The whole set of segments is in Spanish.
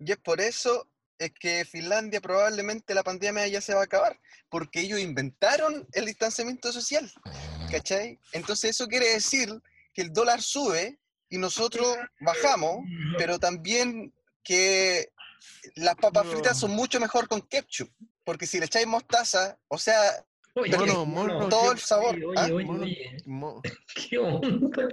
Y es por eso es que Finlandia probablemente la pandemia ya se va a acabar, porque ellos inventaron el distanciamiento social, ¿cachai? Entonces eso quiere decir que el dólar sube y nosotros bajamos, pero también que las papas fritas son mucho mejor con ketchup, porque si le echáis mostaza, o sea, Oye, Mono, mono, todo el sabor. Oye, ¿ah? Mono- ¿Qué onda?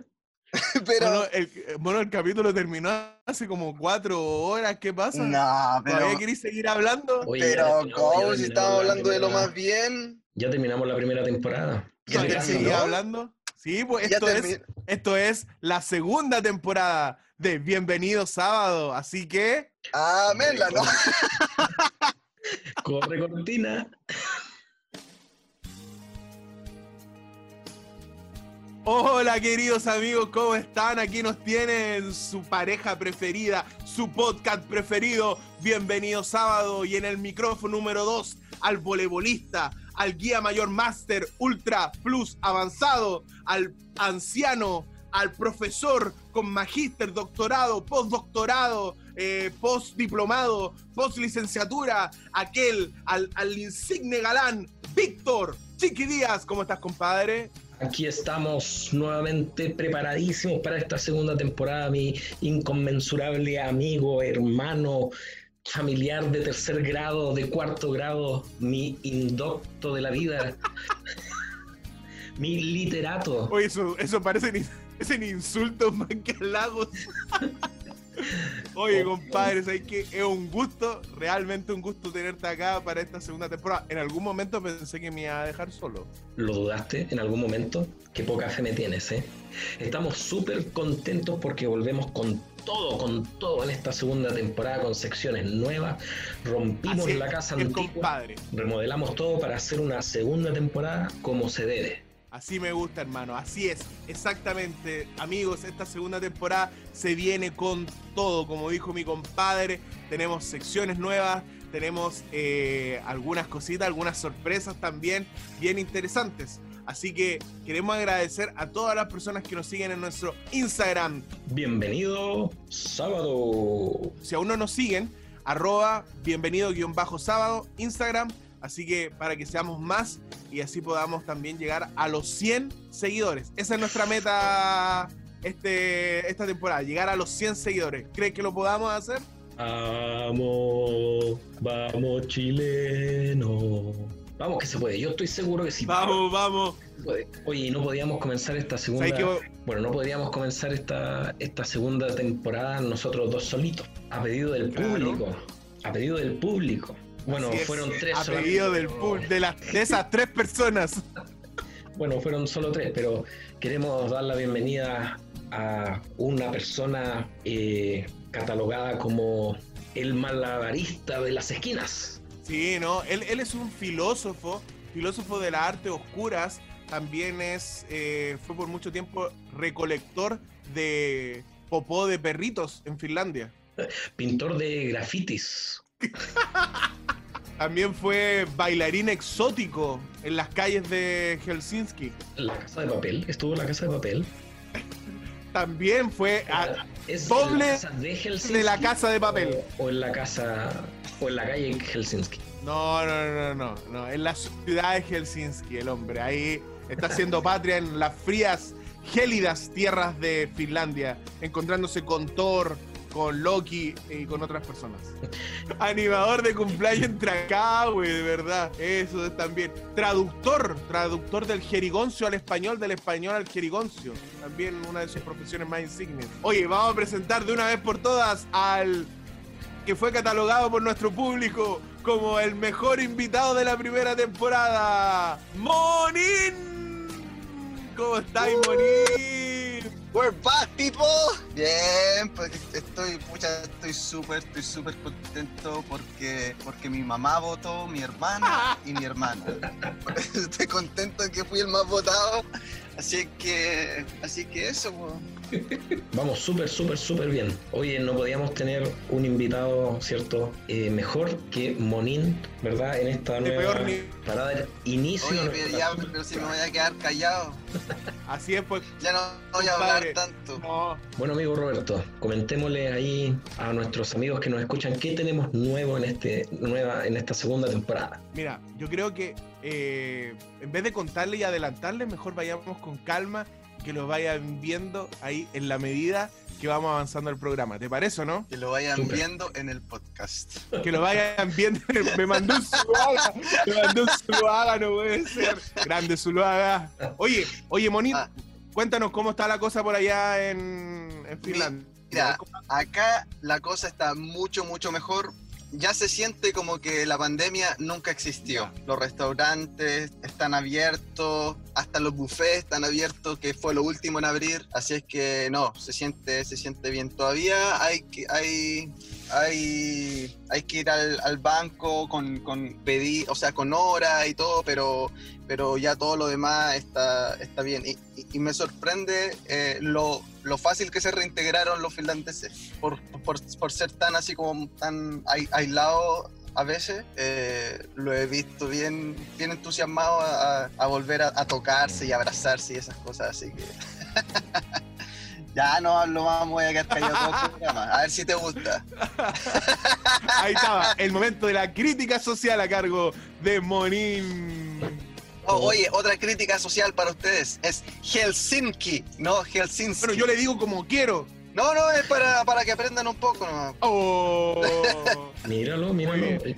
pero Bueno, el, bueno, el capítulo terminó hace como cuatro horas. ¿Qué pasa? no, ¿Todavía pero, queréis seguir hablando? Oye, pero ¿cómo? Si estamos la hablando de lo más bien. Ya terminamos la primera temporada. ¿Qué Ya te ¿Todavía seguís hablando? Sí, pues esto es, esto es la segunda temporada de Bienvenido Sábado. Así que, Ah, Mela, ¿no? Corre cortina. Hola queridos amigos, ¿cómo están? Aquí nos tienen su pareja preferida, su podcast preferido. Bienvenido Sábado y en el micrófono número 2 al voleibolista, al guía mayor máster ultra plus avanzado, al anciano, al profesor con magíster, doctorado, postdoctorado, eh, postdiplomado, postlicenciatura, aquel, al, al insigne galán, Víctor Chiqui Díaz. ¿Cómo estás, compadre? Aquí estamos nuevamente preparadísimos para esta segunda temporada, mi inconmensurable amigo, hermano, familiar de tercer grado, de cuarto grado, mi indocto de la vida, mi literato. Oye, eso, eso in- parecen insultos más que halagos. Oye, compadre, ¿sabes qué? Es un gusto, realmente un gusto tenerte acá para esta segunda temporada. En algún momento pensé que me iba a dejar solo. ¿Lo dudaste en algún momento? Qué poca fe me tienes, ¿eh? Estamos súper contentos porque volvemos con todo, con todo en esta segunda temporada, con secciones nuevas. Rompimos Así la casa antigua, compadre. remodelamos todo para hacer una segunda temporada como se debe. Así me gusta, hermano. Así es, exactamente. Amigos, esta segunda temporada se viene con todo. Como dijo mi compadre, tenemos secciones nuevas, tenemos eh, algunas cositas, algunas sorpresas también bien interesantes. Así que queremos agradecer a todas las personas que nos siguen en nuestro Instagram. Bienvenido sábado. Si aún no nos siguen, arroba bienvenido-sábado, Instagram. Así que para que seamos más y así podamos también llegar a los 100 seguidores. Esa es nuestra meta este, esta temporada, llegar a los 100 seguidores. ¿Crees que lo podamos hacer? Vamos, vamos chileno. Vamos que se puede, yo estoy seguro que sí. Vamos, vamos. Oye, no podíamos comenzar esta segunda. Bueno, no podríamos comenzar esta, esta segunda temporada nosotros dos solitos. A pedido del Claro. público. A pedido del público. Bueno, Así es, fueron tres A solamente, pedido del pub- de, las de esas tres personas. Bueno, fueron solo tres, pero queremos dar la bienvenida a una persona eh, catalogada como el malabarista de las esquinas. Sí, ¿no? Él, él es un filósofo, filósofo de las artes oscuras. También es, eh, fue por mucho tiempo recolector de popó de perritos en Finlandia. Pintor de grafitis. También fue bailarín exótico en las calles de Helsinki. La casa de papel. Estuvo en la casa de papel. También fue a- ¿Es doble en la casa de Helsinki? de la casa de papel. O, o en la casa. O en la calle en Helsinki. No, no, no, no, no. En la ciudad de Helsinki, el hombre. Ahí está haciendo patria en las frías, gélidas tierras de Finlandia, encontrándose con Thor, con Loki y con otras personas. Animador de cumpleaños entre acá, güey, de verdad. Eso es también. Traductor, traductor del jerigoncio al español, del español al jerigoncio. También una de sus profesiones más insignes. Oye, vamos a presentar de una vez por todas al que fue catalogado por nuestro público como el mejor invitado de la primera temporada, Monin. ¿Cómo estáis, Monin? We're back, people. Bien, pues estoy, pucha, estoy súper, estoy súper contento porque, porque mi mamá votó, mi hermana y mi hermana. estoy contento que fui el más votado. Así que, así que eso, po. Vamos súper, súper, súper bien. Oye, no podíamos tener un invitado, ¿cierto? Eh, mejor que Monín, ¿verdad? En esta nueva peor ni- para dar inicio Oye, pero, ya, pero si me voy a quedar callado, Así es, pues. ya no voy a hablar tanto. No, Bueno, amigo Roberto, comentémosle ahí a nuestros amigos que nos escuchan qué tenemos nuevo en este nueva en esta segunda temporada. Mira, yo creo que eh, en vez de contarle y adelantarle, mejor vayamos con calma, que lo vayan viendo ahí en la medida que vamos avanzando el programa. ¿Te parece o no? Que lo vayan viendo en el podcast. Que lo vayan viendo. Me mandó un Zuluaga. Me mandó un Zuluaga, no puede ser. Grande Zuluaga. Oye, oye, Monito, Ah. cuéntanos cómo está la cosa por allá en, en Finlandia. Mira, acá la cosa está mucho, mucho mejor. Ya se siente como que la pandemia nunca existió. Los restaurantes están abiertos, hasta los buffets están abiertos, que fue lo último en abrir. Así es que no, se siente, se siente bien. Todavía hay que, hay, hay, hay que ir al, al banco con, con pedir, o sea, con hora y todo, pero, pero ya todo lo demás está, está bien. Y, y- y me sorprende eh, lo, lo fácil que se reintegraron los finlandeses por, por, por ser tan así como tan ai- aislados a veces. eh, lo he visto bien, bien entusiasmado a, a- volver a, a tocarse y abrazarse y esas cosas, así que... Ya no hablo más, voy a quedar callado todo programa. A ver si te gusta. Ahí estaba, el momento de la crítica social a cargo de Monín. Oh, oye, otra crítica social para ustedes es Helsinki, no Helsinki. Bueno, yo le digo como quiero. No, no, es para, para que aprendan un poco. nomás. Oh, Míralo, míralo. Eh,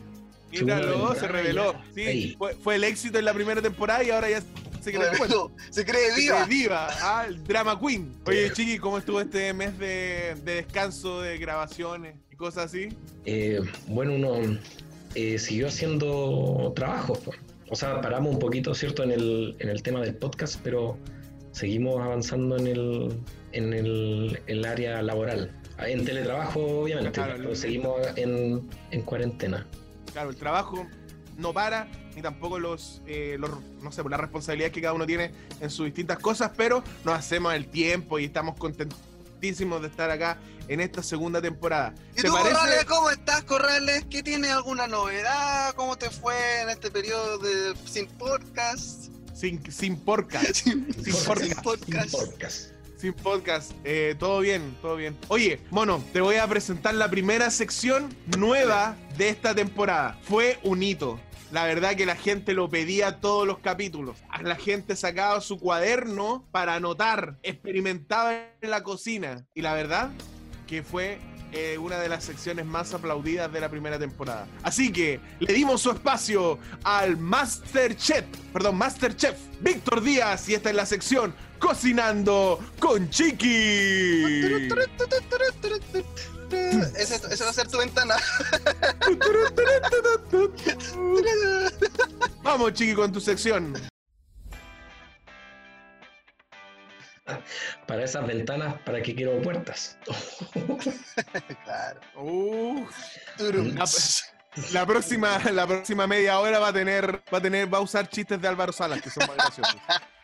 míralo, se reveló. Sí, Ahí. fue, fue el éxito en la primera temporada y ahora ya se cree bueno. Se cree Se viva. cree diva, ah, el drama queen. Oye, Chiqui, ¿cómo estuvo este mes de, de descanso, de grabaciones y cosas así? Eh, bueno, uno eh, siguió haciendo trabajos. po. O sea, paramos un poquito, ¿cierto?, en el, en el tema del podcast, pero seguimos avanzando en el, en el, el área laboral. En teletrabajo, obviamente, Claro, pero seguimos en, en cuarentena. Claro, el trabajo no para, ni tampoco los, eh, los no sé, las responsabilidades que cada uno tiene en sus distintas cosas, pero nos hacemos el tiempo y estamos contentísimos de estar acá en esta segunda temporada. ¿Y ¿Te tú, parece? Corrales, cómo estás, Corrales? ¿Qué tienes alguna novedad? ¿Cómo te fue en este periodo de sin podcast? Sin, sin porca, Sin, Sin sin podcast. podcast. Podcast. sin podcast. Eh, todo bien, todo bien. Oye, mono, te voy a presentar la primera sección nueva de esta temporada. Fue un hito. La verdad que la gente lo pedía todos los capítulos. La gente sacaba su cuaderno para anotar, experimentaba en la cocina. Y la verdad que fue eh, una de las secciones más aplaudidas de la primera temporada. Así que le dimos su espacio al Master Chef, perdón, Master Chef Víctor Díaz y esta es la sección Cocinando con Chiqui. Ese va a ser tu ventana. Vamos, Chiqui, con tu sección. Para esas ventanas, ¿para qué quiero puertas? claro. La, la próxima, la próxima media hora va a tener, va a tener, va a usar chistes de Álvaro Salas, que son más graciosos.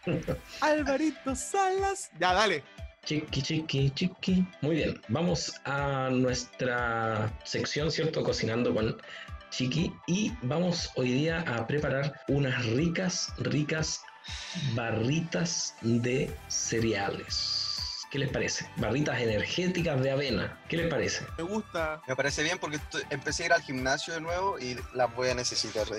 Alvarito Salas. Ya, dale. Chiqui, chiqui, chiqui. Muy bien, vamos a nuestra sección, ¿cierto? Cocinando con Chiqui. Y vamos hoy día a preparar unas ricas, ricas barritas de cereales. ¿Qué les parece? Barritas energéticas de avena. ¿Qué les parece? Me gusta. Me parece bien porque estoy- empecé a ir al gimnasio de nuevo y las voy a necesitar.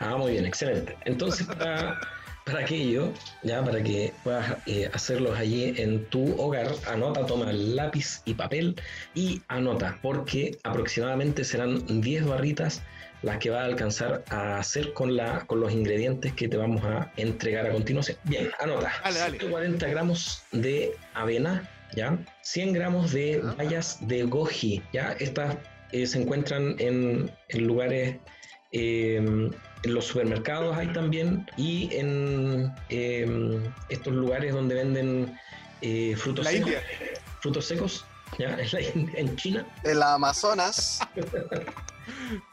Ah, muy bien, excelente. Entonces, para, para aquello, ya para que puedas eh, hacerlos allí en tu hogar, anota, toma lápiz y papel y anota, porque aproximadamente serán 10 barritas las que va a alcanzar a hacer con, la, con los ingredientes que te vamos a entregar a continuación. Bien, anota. Dale, dale. 140 gramos de avena, ¿ya? 100 gramos de Ah. bayas de goji, ¿ya? Estas eh, se encuentran en, en lugares, eh, en los supermercados hay también, y en eh, estos lugares donde venden eh, frutos La secos. India. Frutos secos, ¿ya? En, la en China. En la Amazonas.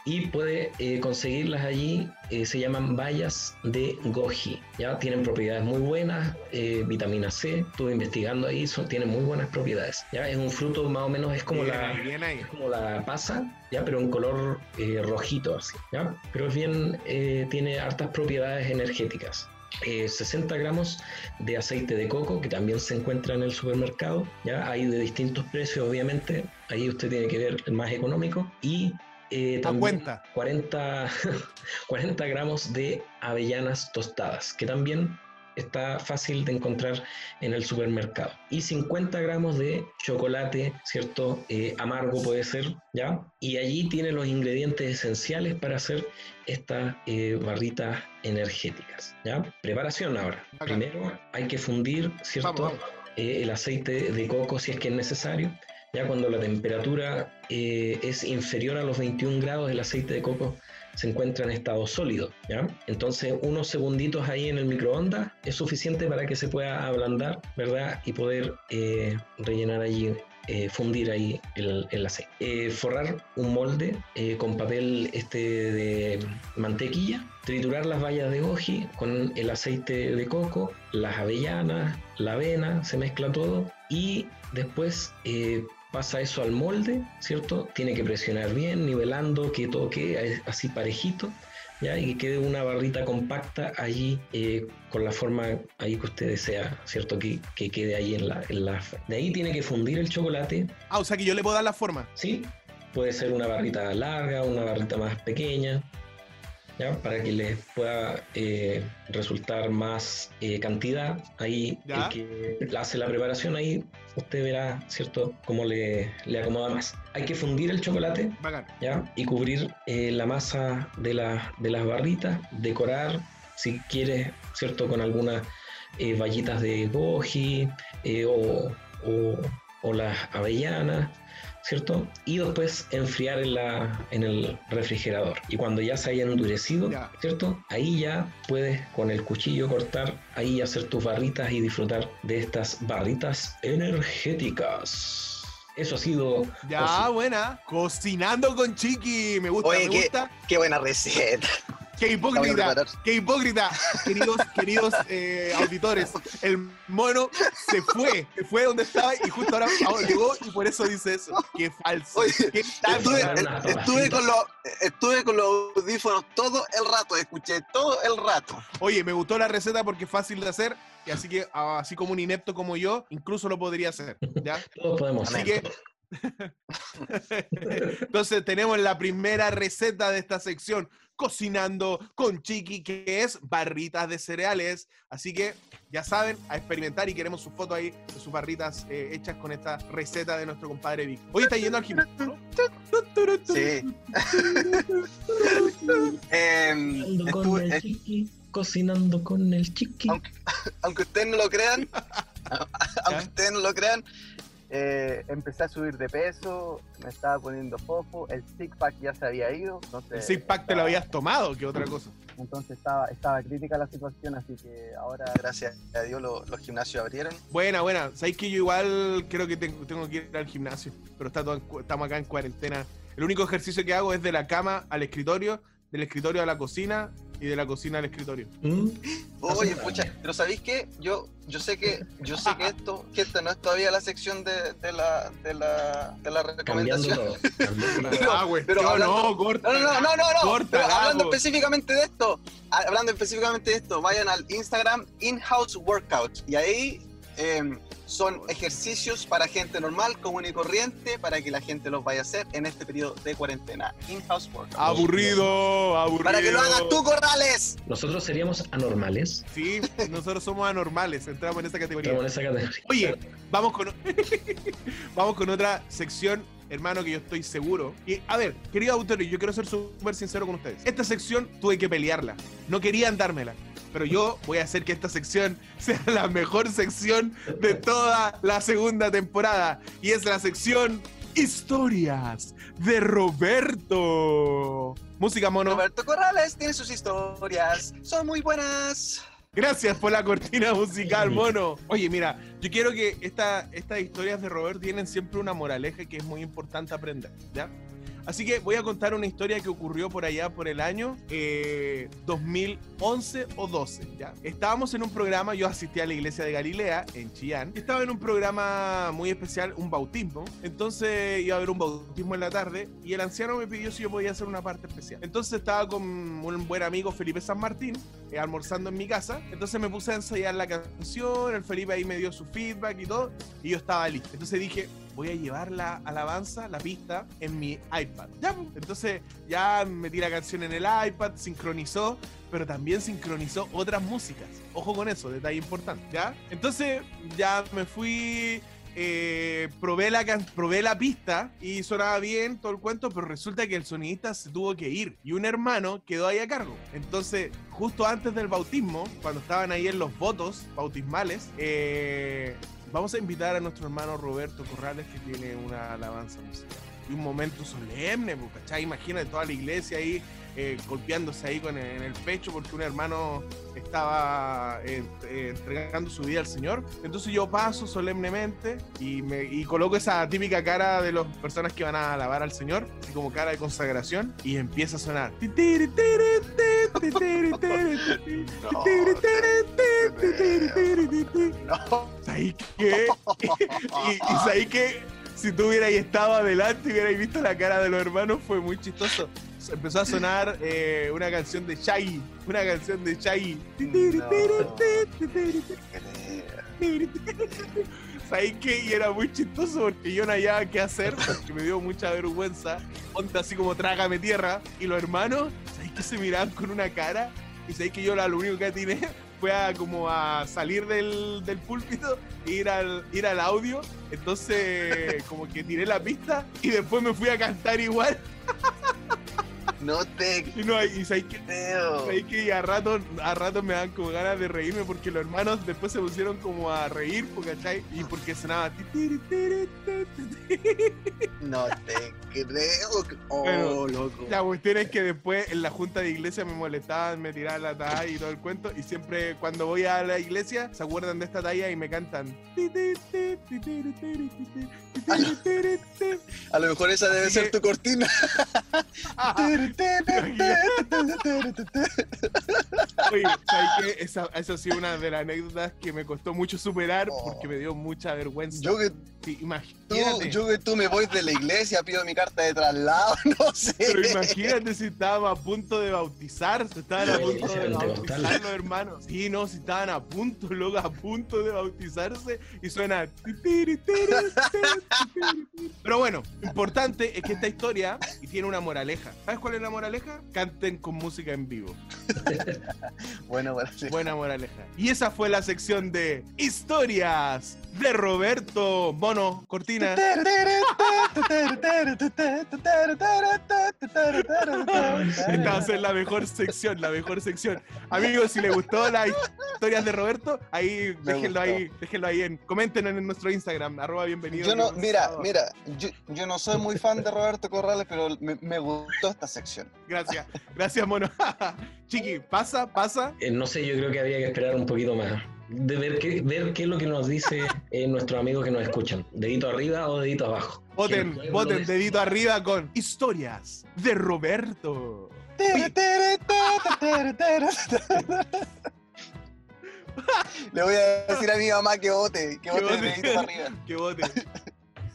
Y puede eh, conseguirlas allí, eh, se llaman bayas de goji, ¿ya? Tienen propiedades muy buenas, eh, vitamina C, estuve investigando ahí, son, tienen muy buenas propiedades, ¿ya? Es un fruto más o menos, es como, Bien la, bien es como la pasa, ¿ya? Pero en color eh, rojito así, ¿ya? Pero es bien, eh, tiene hartas propiedades energéticas. Eh, 60 gramos de aceite de coco que también se encuentra en el supermercado, ¿ya? Hay de distintos precios, obviamente, ahí usted tiene que ver el más económico y eh, A también cuenta. 40, 40 gramos de avellanas tostadas, que también está fácil de encontrar en el supermercado. Y 50 gramos de chocolate, ¿cierto? Eh, amargo puede ser, ¿ya? Y allí tiene los ingredientes esenciales para hacer estas eh, barritas energéticas, ¿ya? Preparación ahora. Primero hay que fundir, ¿cierto? Vamos, eh, el aceite de coco si es que es necesario. Ya cuando la temperatura eh, es inferior a los 21 grados, el aceite de coco se encuentra en estado sólido. ¿ya? Entonces, unos segunditos ahí en el microondas es suficiente para que se pueda ablandar, ¿verdad? Y poder eh, rellenar allí, eh, fundir ahí el, el aceite. Forrar un molde con papel este de mantequilla, triturar las bayas de goji con el aceite de coco, las avellanas, la avena, se mezcla todo y después pasa eso al molde, ¿cierto? Tiene que presionar bien, nivelando, que todo quede así parejito, ¿ya? Y que quede una barrita compacta allí eh, con la forma ahí que usted desea, ¿cierto? Que, que quede ahí en la, en la... De ahí tiene que fundir el chocolate, Ah, o sea que yo le puedo dar la forma. ¿sí? Puede ser una barrita larga, una barrita más pequeña, ¿ya? Para que les pueda eh, resultar más eh, cantidad. Ahí Ya. el que hace la preparación, ahí usted verá, ¿cierto?, cómo le, le acomoda más. Hay que fundir el chocolate, Bacán. ¿ya? Y cubrir eh, la masa de, la- de las barritas, decorar, si quiere, ¿cierto?, con algunas vallitas de goji o, o- o las avellanas, ¿cierto? Y después enfriar en, la, en el refrigerador. Y cuando ya se haya endurecido, Ya. ¿cierto? Ahí ya puedes con el cuchillo cortar, ahí hacer tus barritas y disfrutar de estas barritas energéticas. Eso ha sido... Ya, buena. Cocinando con Chiqui. Me gusta, Oye, me ¿qué? gusta. Qué buena receta. Qué hipócrita, qué hipócrita, queridos, queridos eh, auditores. El mono se fue, se fue donde estaba y justo ahora, ahora llegó y por eso dice eso. Qué falso. Oye, qué Estuve, Una estuve con los, estuve con los audífonos todo el rato, escuché todo el rato. Oye, me gustó la receta porque es fácil de hacer y así que así como un inepto como yo, incluso lo podría hacer, ¿ya? Todos podemos Así que entonces tenemos la primera receta de esta sección, cocinando con Chiqui, que es barritas de cereales. Así que ya saben, a experimentar y queremos su foto ahí de sus barritas eh, hechas con esta receta de nuestro compadre Vic. Hoy está yendo al gimnasio. Sí. Em, Cocinando con el chiqui, cocinando con el chiqui. Aunque- aunque ustedes no lo crean, aunque ustedes no lo crean, eh, empecé a subir de peso, me estaba poniendo fofo, el six pack ya se había ido, entonces, El six pack te lo habías tomado, que otra cosa. entonces estaba, estaba crítica la situación, así que ahora, gracias a Dios, lo- los gimnasios abrieron. Buena, buena. Sabéis que yo igual creo que tengo, tengo que ir al gimnasio, pero está todo en estamos acá en cuarentena. El único ejercicio que hago es de la cama al escritorio, del escritorio a la cocina y de la cocina al escritorio. ¿Mm? Oye, pucha, pero ¿sabéis qué? Yo, yo sé que, yo sé que esto, que esta no es todavía la sección de, de la, de la, de la recomendación. todo. cambiando todo. Pero- ah, güey, pero no, hablando- no, corta. No, no, no, no, no, no. Corta, Pero hablando específicamente de esto, hablando específicamente de esto, vayan al Instagram In-House Workout y ahí em, son ejercicios para gente normal, común y corriente, para que la gente los vaya a hacer en este periodo de cuarentena. In-House Workout. Aburrido, aburrido. Para que lo hagas tú, Corrales. Nosotros seríamos anormales. Sí, nosotros somos anormales, entramos en esa categoría. Estamos en esa categoría. Oye, vamos con, vamos con otra sección, hermano, que yo estoy seguro. Y, a ver, querido auditorio, yo quiero ser súper sincero con ustedes. Esta sección tuve que pelearla. No querían dármela. Pero yo voy a hacer que esta sección sea la mejor sección de toda la segunda temporada. Y es la sección Historias de Roberto. Música mono. Roberto Corrales tiene sus historias, son muy buenas. Gracias por la cortina musical, mono. Oye, mira, Yo quiero que esta, estas historias de Robert tienen siempre una moraleja que es muy importante aprender, ¿ya? Así que voy a contar una historia que ocurrió por allá por el año 2011 eh, o 12. ¿ya? Estábamos en un programa, yo asistí a la iglesia de Galilea en Chillán. Estaba en un programa muy especial, un bautismo. Entonces iba a haber un bautismo en la tarde y el anciano me pidió si yo podía hacer una parte especial. Entonces estaba con un buen amigo Felipe San Martín eh, almorzando en mi casa. Entonces me puse a ensayar la canción. El Felipe ahí me dio su feedback y todo. Y yo estaba listo. Entonces dije, voy a llevar la alabanza, la pista, en mi iPad. ¿Ya? Pues. Entonces ya metí la canción en el iPad, sincronizó, pero también sincronizó otras músicas. Ojo con eso, detalle importante, ¿ya? Entonces ya me fui... Eh, probé, la, probé la pista y sonaba bien todo el cuento, pero resulta que el sonidista se tuvo que ir y un hermano quedó ahí a cargo. Entonces, justo antes del bautismo, cuando estaban ahí en los votos bautismales, eh, Vamos a invitar a nuestro hermano Roberto Corrales que tiene una alabanza musical. Y un momento solemne, pues, ¿cachai? Imagínate toda la iglesia ahí eh, golpeándose ahí con en el pecho porque un hermano estaba eh, eh, entregando su vida al Señor. Entonces yo paso solemnemente y, me, y coloco esa típica cara de las personas que van a alabar al Señor, así como cara de consagración, y empieza a sonar. ¿Sabéis qué? y, y ¿sabéis qué? Si tú hubierais estado adelante y hubierais visto la cara de los hermanos, fue muy chistoso empezó a sonar eh, una canción de Shaggy. Una canción de Shaggy. ¿Sabes qué? Y era muy chistoso porque yo no había qué hacer, porque me dio mucha vergüenza. Ponte así como trágame tierra. Y los hermanos, ¿sabéis que se miraban con una cara? Y sabéis que yo lo único que atiné fue a como a salir del, del púlpito e ir al, ir al audio. Entonces, como que tiré la pista y después me fui a cantar igual. No te. Y no, y sabes que, sabes que a rato, a rato me dan como ganas de reírme porque los hermanos después se pusieron como a reír, ¿cachai? Y porque sonaba. No te creo. Oh, loco. La cuestión es que después en la junta de iglesia me molestaban, me tiraban la talla y todo el cuento. Y siempre cuando voy a la iglesia se acuerdan de esta talla y me cantan. A lo mejor esa debe ser tu cortina. Oye, ¿sabes qué? Esa, esa ha sido una de las anécdotas que me costó mucho superar porque me dio mucha vergüenza. Yo que, imagínate. yo que tú me voy de la iglesia, pido mi carta de traslado, no sé. Pero imagínate si estábamos a punto de bautizarse, estaban a punto de bautizar los hermanos. Sí, no, si estaban a punto, luego a punto de bautizarse y suena. Pero bueno, importante es que esta historia tiene una moraleja. ¿Sabes cuál es la moraleja? Canten con música en vivo. Buena moraleja. Buena moraleja. Y esa fue la sección de historias de Roberto Mono Cortina. Esta va a ser la mejor sección, la mejor sección. Amigos, si les gustó las historias de Roberto, ahí déjenlo ahí, déjenlo ahí en, comenten en nuestro Instagram, arroba bienvenido. Yo no, mira, mira, yo, no soy muy fan de Roberto Corrales, pero me, gustó esta sección. Gracias, gracias, mono. Chiqui, pasa, pasa. Eh, no sé, yo creo que había que esperar un poquito más de ver qué, ver qué es lo que nos dice eh, nuestros amigos que nos escuchan. Dedito arriba o dedito abajo. Voten, voten dedito arriba con historias de Roberto. Le voy a decir a mi mamá que vote, que vote, dedito arriba. Que vote.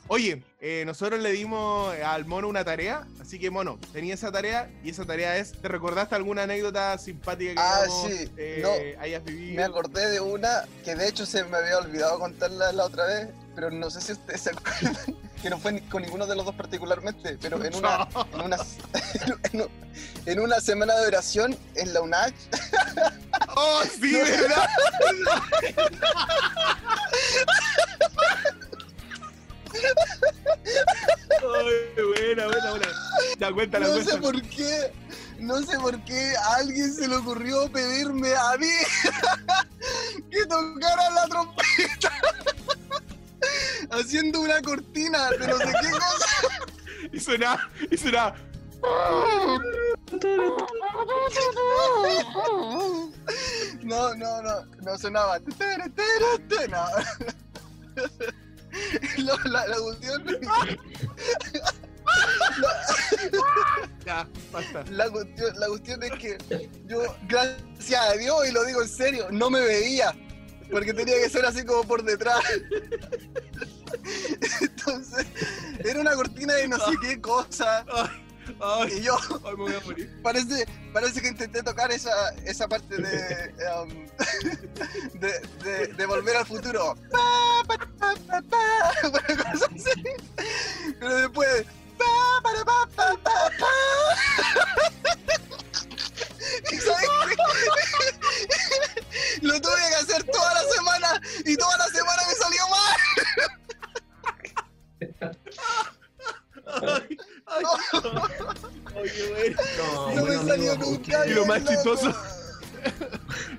Oye, eh, nosotros le dimos al mono una tarea, así que mono, tenía esa tarea y esa tarea es, ¿te recordaste alguna anécdota simpática que ah, sí. Eh, hayas vivido? Me acordé de una que de hecho se me había olvidado contarla la otra vez, pero no sé si ustedes se acuerdan, que no fue con ninguno de los dos particularmente, pero en una, en una, en una semana de oración en la UNAC. ¡Oh, sí, verdad! Ay, buena, buena, buena. Ya, cuéntala, no sé por qué, no sé por qué a alguien se le ocurrió pedirme a mí que tocara la trompeta haciendo una cortina de no sé qué cosa. Y suena, y suena. No, no, no, no sonaba. No. la, la, la cuestión, Ya, basta. la, cuestión, la cuestión es que yo, gracias a Dios, y lo digo en serio, no me veía. Porque tenía que ser así como por detrás. Entonces, era una cortina de no sé qué cosa. Ay, Y yo, ay, me voy a morir. parece, parece que intenté tocar esa, esa parte de, um, de, de, de volver al futuro. Pa, pa, así. Pero después. Pa, para, pa, pa, pa, pa. ¿Y sabes qué? Lo tuve que hacer toda la semana y toda la semana me salió mal. Ay, ay. No, me salió amigo, nunca. Y lo más chistoso,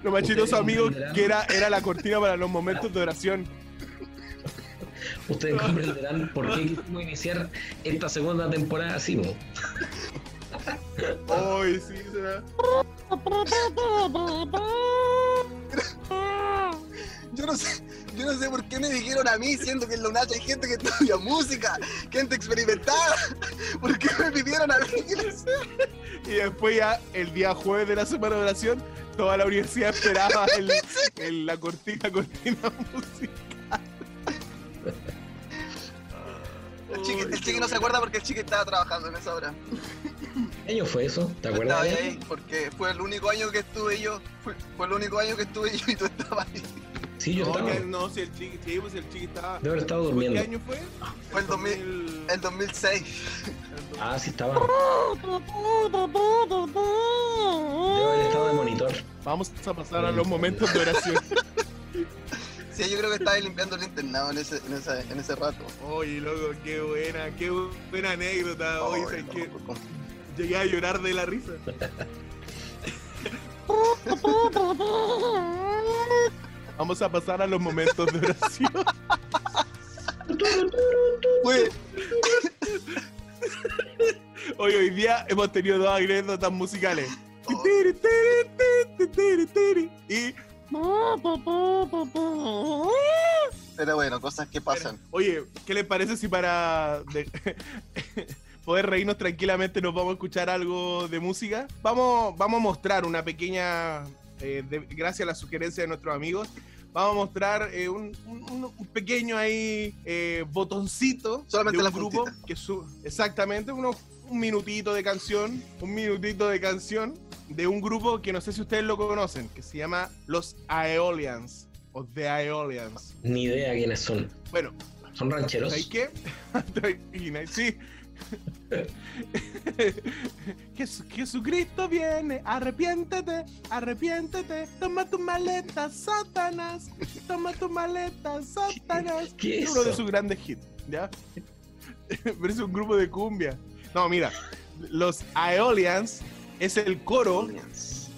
lo más chistoso, amigo, que era, era la cortina para los momentos de oración. Ustedes comprenderán por qué quisimos iniciar esta segunda temporada así, ¿no? Ay, sí, será. Yo no sé, yo no sé por qué me dijeron a mí, siendo que en la UNACH hay gente que estudia música, gente experimentada. ¿Por qué me pidieron a mí? Y después ya el día jueves de la semana de oración, toda la universidad esperaba el, el- la cortina, cortina musical. Chiqui, el chiqui no se acuerda porque el chiqui estaba trabajando en esa hora. ¿Qué año fue eso? ¿Te Yo acuerdas? estaba de ahí eso? porque fue el único año que estuve yo. Fue, fue el único año que estuve yo y tú estabas ahí. Sí, yo No, estaba. que- no, si el chiqui, sí, pues el chiqui estaba. Debe haber estado ¿Qué durmiendo. año fue? Fue el 2000, el 2006. Ah, sí estaba. Debe haber estado de monitor. Vamos a pasar a los momentos de oración. Sí, yo creo que estaba limpiando el internado en ese, en ese, en ese rato. Oye, loco, qué buena, qué buena anécdota. Oye, Ay, ¿sabes no. Llegué a llorar de la risa. Vamos a pasar a los momentos de oración. Hoy, hoy día hemos tenido dos anécdotas musicales. Oh. Y. pero bueno, cosas que pasan. Oye, ¿qué les parece si para de- poder reírnos tranquilamente nos vamos a escuchar algo de música? Vamos, vamos a mostrar una pequeña, eh, de- gracias a la sugerencia de nuestros amigos, vamos a mostrar eh, un, un- un pequeño ahí eh, botoncito Solamente de la un grupo puntita. que su, exactamente unos un minutito de canción, un minutito de canción de un grupo que no sé si ustedes lo conocen, que se llama Los Aeolians o The Aeolians. Ni idea quiénes son. Bueno, ¿Son rancheros? ¿sabes qué? Sí. Jes- Jesucristo viene, arrepiéntete, arrepiéntete, toma tu maleta, Satanás, toma tu maleta, Satanás. ¿Qué Es es uno de sus grandes hits, ¿ya? Pero es un grupo de cumbia. No, mira, los Aeolians es el coro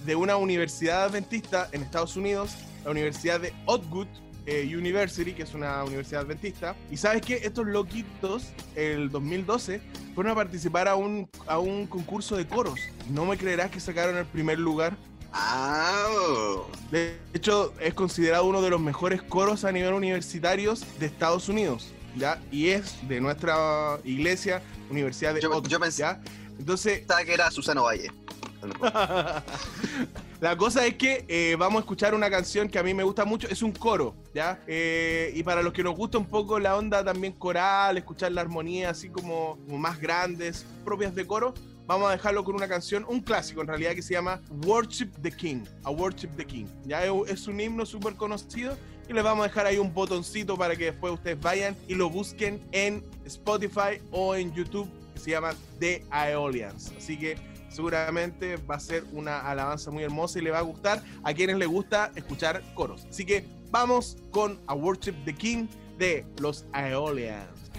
de una universidad adventista en Estados Unidos, la Universidad de Otwood eh, University, que es una universidad adventista. Y sabes qué? Estos loquitos, el 2012, fueron a participar a un, a un concurso de coros. No me creerás que sacaron el primer lugar. Oh. De hecho, es considerado uno de los mejores coros a nivel universitarios de Estados Unidos. ¿Ya? Y es de nuestra iglesia, Universidad de Yo- yo pensé- ¿ya? Entonces, pensaba que era Susano Valle. La cosa es que eh, vamos a escuchar una canción que a mí me gusta mucho, es un coro, ¿ya? Eh, y para los que nos gusta un poco la onda también coral, escuchar la armonía así como, como más grandes, propias de coro, vamos a dejarlo con una canción, un clásico en realidad que se llama Worship the King, a Worship the King. Ya es, es un himno súper conocido y les vamos a dejar ahí un botoncito para que después ustedes vayan y lo busquen en Spotify o en YouTube que se llama The Aeolians. Así que seguramente va a ser una alabanza muy hermosa y le va a gustar a quienes les gusta escuchar coros. Así que vamos con A Worship the King de los Aeolians.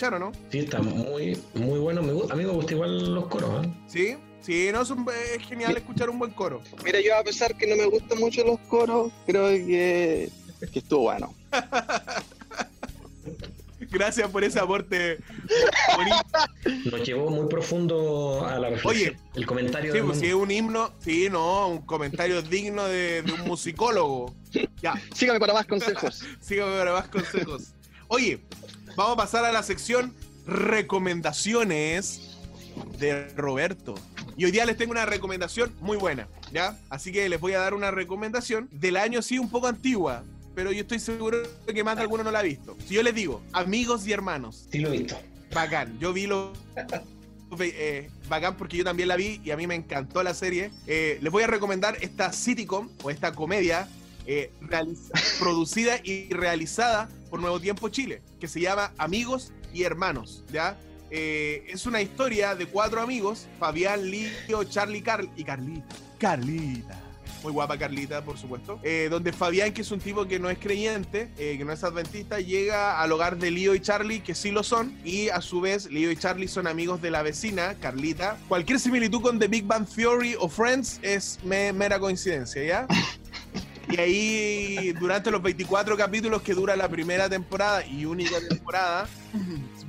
Escuchar, ¿o no? Sí, está muy, muy bueno. Me gu- a mí me gusta igual los coros. ¿eh? Sí, sí, no, es, un- es genial escuchar un buen coro. Mira, yo a pesar que no me gustan mucho los coros, creo que, que estuvo bueno. Gracias por ese aporte bonito. Nos llevó muy profundo a la reflexión. el comentario Sí, de pues si es un himno, sí, no, un comentario digno de, de un musicólogo. Ya, Sígame para más consejos. sígame para más consejos. Oye, vamos a pasar a la sección recomendaciones de Roberto. Y hoy día les tengo una recomendación muy buena, ¿ya? Así que les voy a dar una recomendación del año, sí, un poco antigua, pero yo estoy seguro de que más de alguno no la ha visto. Si yo les digo, amigos y hermanos, Sí, lo he visto. bacán. Yo vi lo. eh, bacán porque yo también la vi y a mí me encantó la serie. Eh, les voy a recomendar esta sitcom o esta comedia eh, realiza- producida y realizada por Nuevo Tiempo Chile, que se llama Amigos y Hermanos. ¿ya? Eh, es una historia de cuatro amigos: Fabián, Lio, Charlie Carl y Carlita. Carlita. Muy guapa Carlita, por supuesto. Eh, donde Fabián, que es un tipo que no es creyente, eh, que no es adventista, llega al hogar de Lío y Charlie, que sí lo son, y a su vez Lío y Charlie son amigos de la vecina, Carlita. Cualquier similitud con The Big Bang Theory o Friends es me- mera coincidencia, ¿ya? Y ahí, durante los 24 capítulos que dura la primera temporada y única temporada,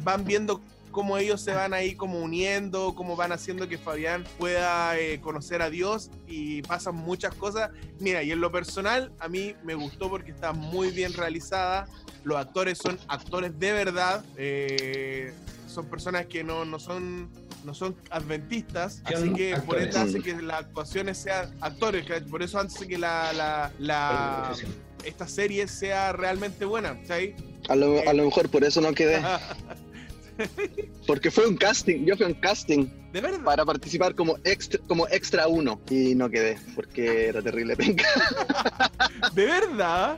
van viendo cómo ellos se van ahí como uniendo, cómo van haciendo que Fabián pueda eh, conocer a Dios y pasan muchas cosas. Mira, y en lo personal, a mí me gustó porque está muy bien realizada. Los actores son actores de verdad. eh, son personas que no, no son no son adventistas, Son así que por ende hace que las actuaciones sean actores, que por eso hace que la, la, la- esta serie sea realmente buena, ¿sabes? A lo, a lo mejor por eso no quedé. Porque fue un casting. Yo fui a un casting De verdad. para participar como extra, como extra uno. Y no quedé, porque era terrible penca. De verdad.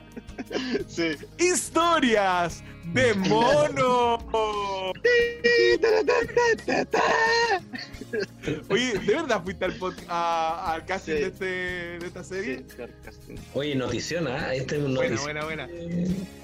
Sí. Historias de mono. Oye, ¿de verdad fuiste al, pod- a- al casting Sí. de, este, de esta serie? Sí. Oye, notición, ¿ah? Esta es una Buena, buena, buena.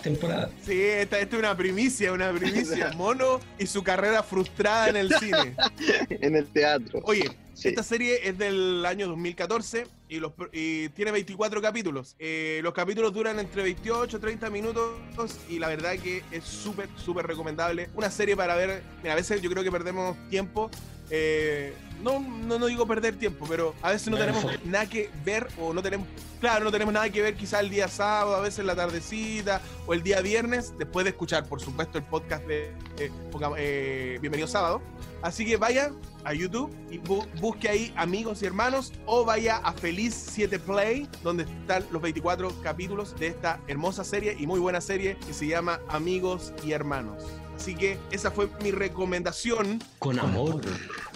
temporada. Sí, esta, esta es una primicia, una primicia. Mono y su carrera frustrada en el cine. En el teatro. Oye, Sí. Esta serie es del año 2014 y, los, y tiene 24 capítulos. Eh, los capítulos duran entre 28 y 30 minutos y la verdad que es súper, súper recomendable. Una serie para ver, mira, a veces yo creo que perdemos tiempo. Eh, no, no, no digo perder tiempo, pero a veces no tenemos nada que ver o no tenemos, claro, no tenemos nada que ver quizá el día sábado, a veces la tardecita o el día viernes, después de escuchar, por supuesto, el podcast de eh, eh, Bienvenido Sábado. Así que vaya a YouTube y bu- busque ahí amigos y hermanos o vaya a Feliz 7 Play donde están los 24 capítulos de esta hermosa serie y muy buena serie que se llama Amigos y Hermanos. Así que esa fue mi recomendación. Con amor.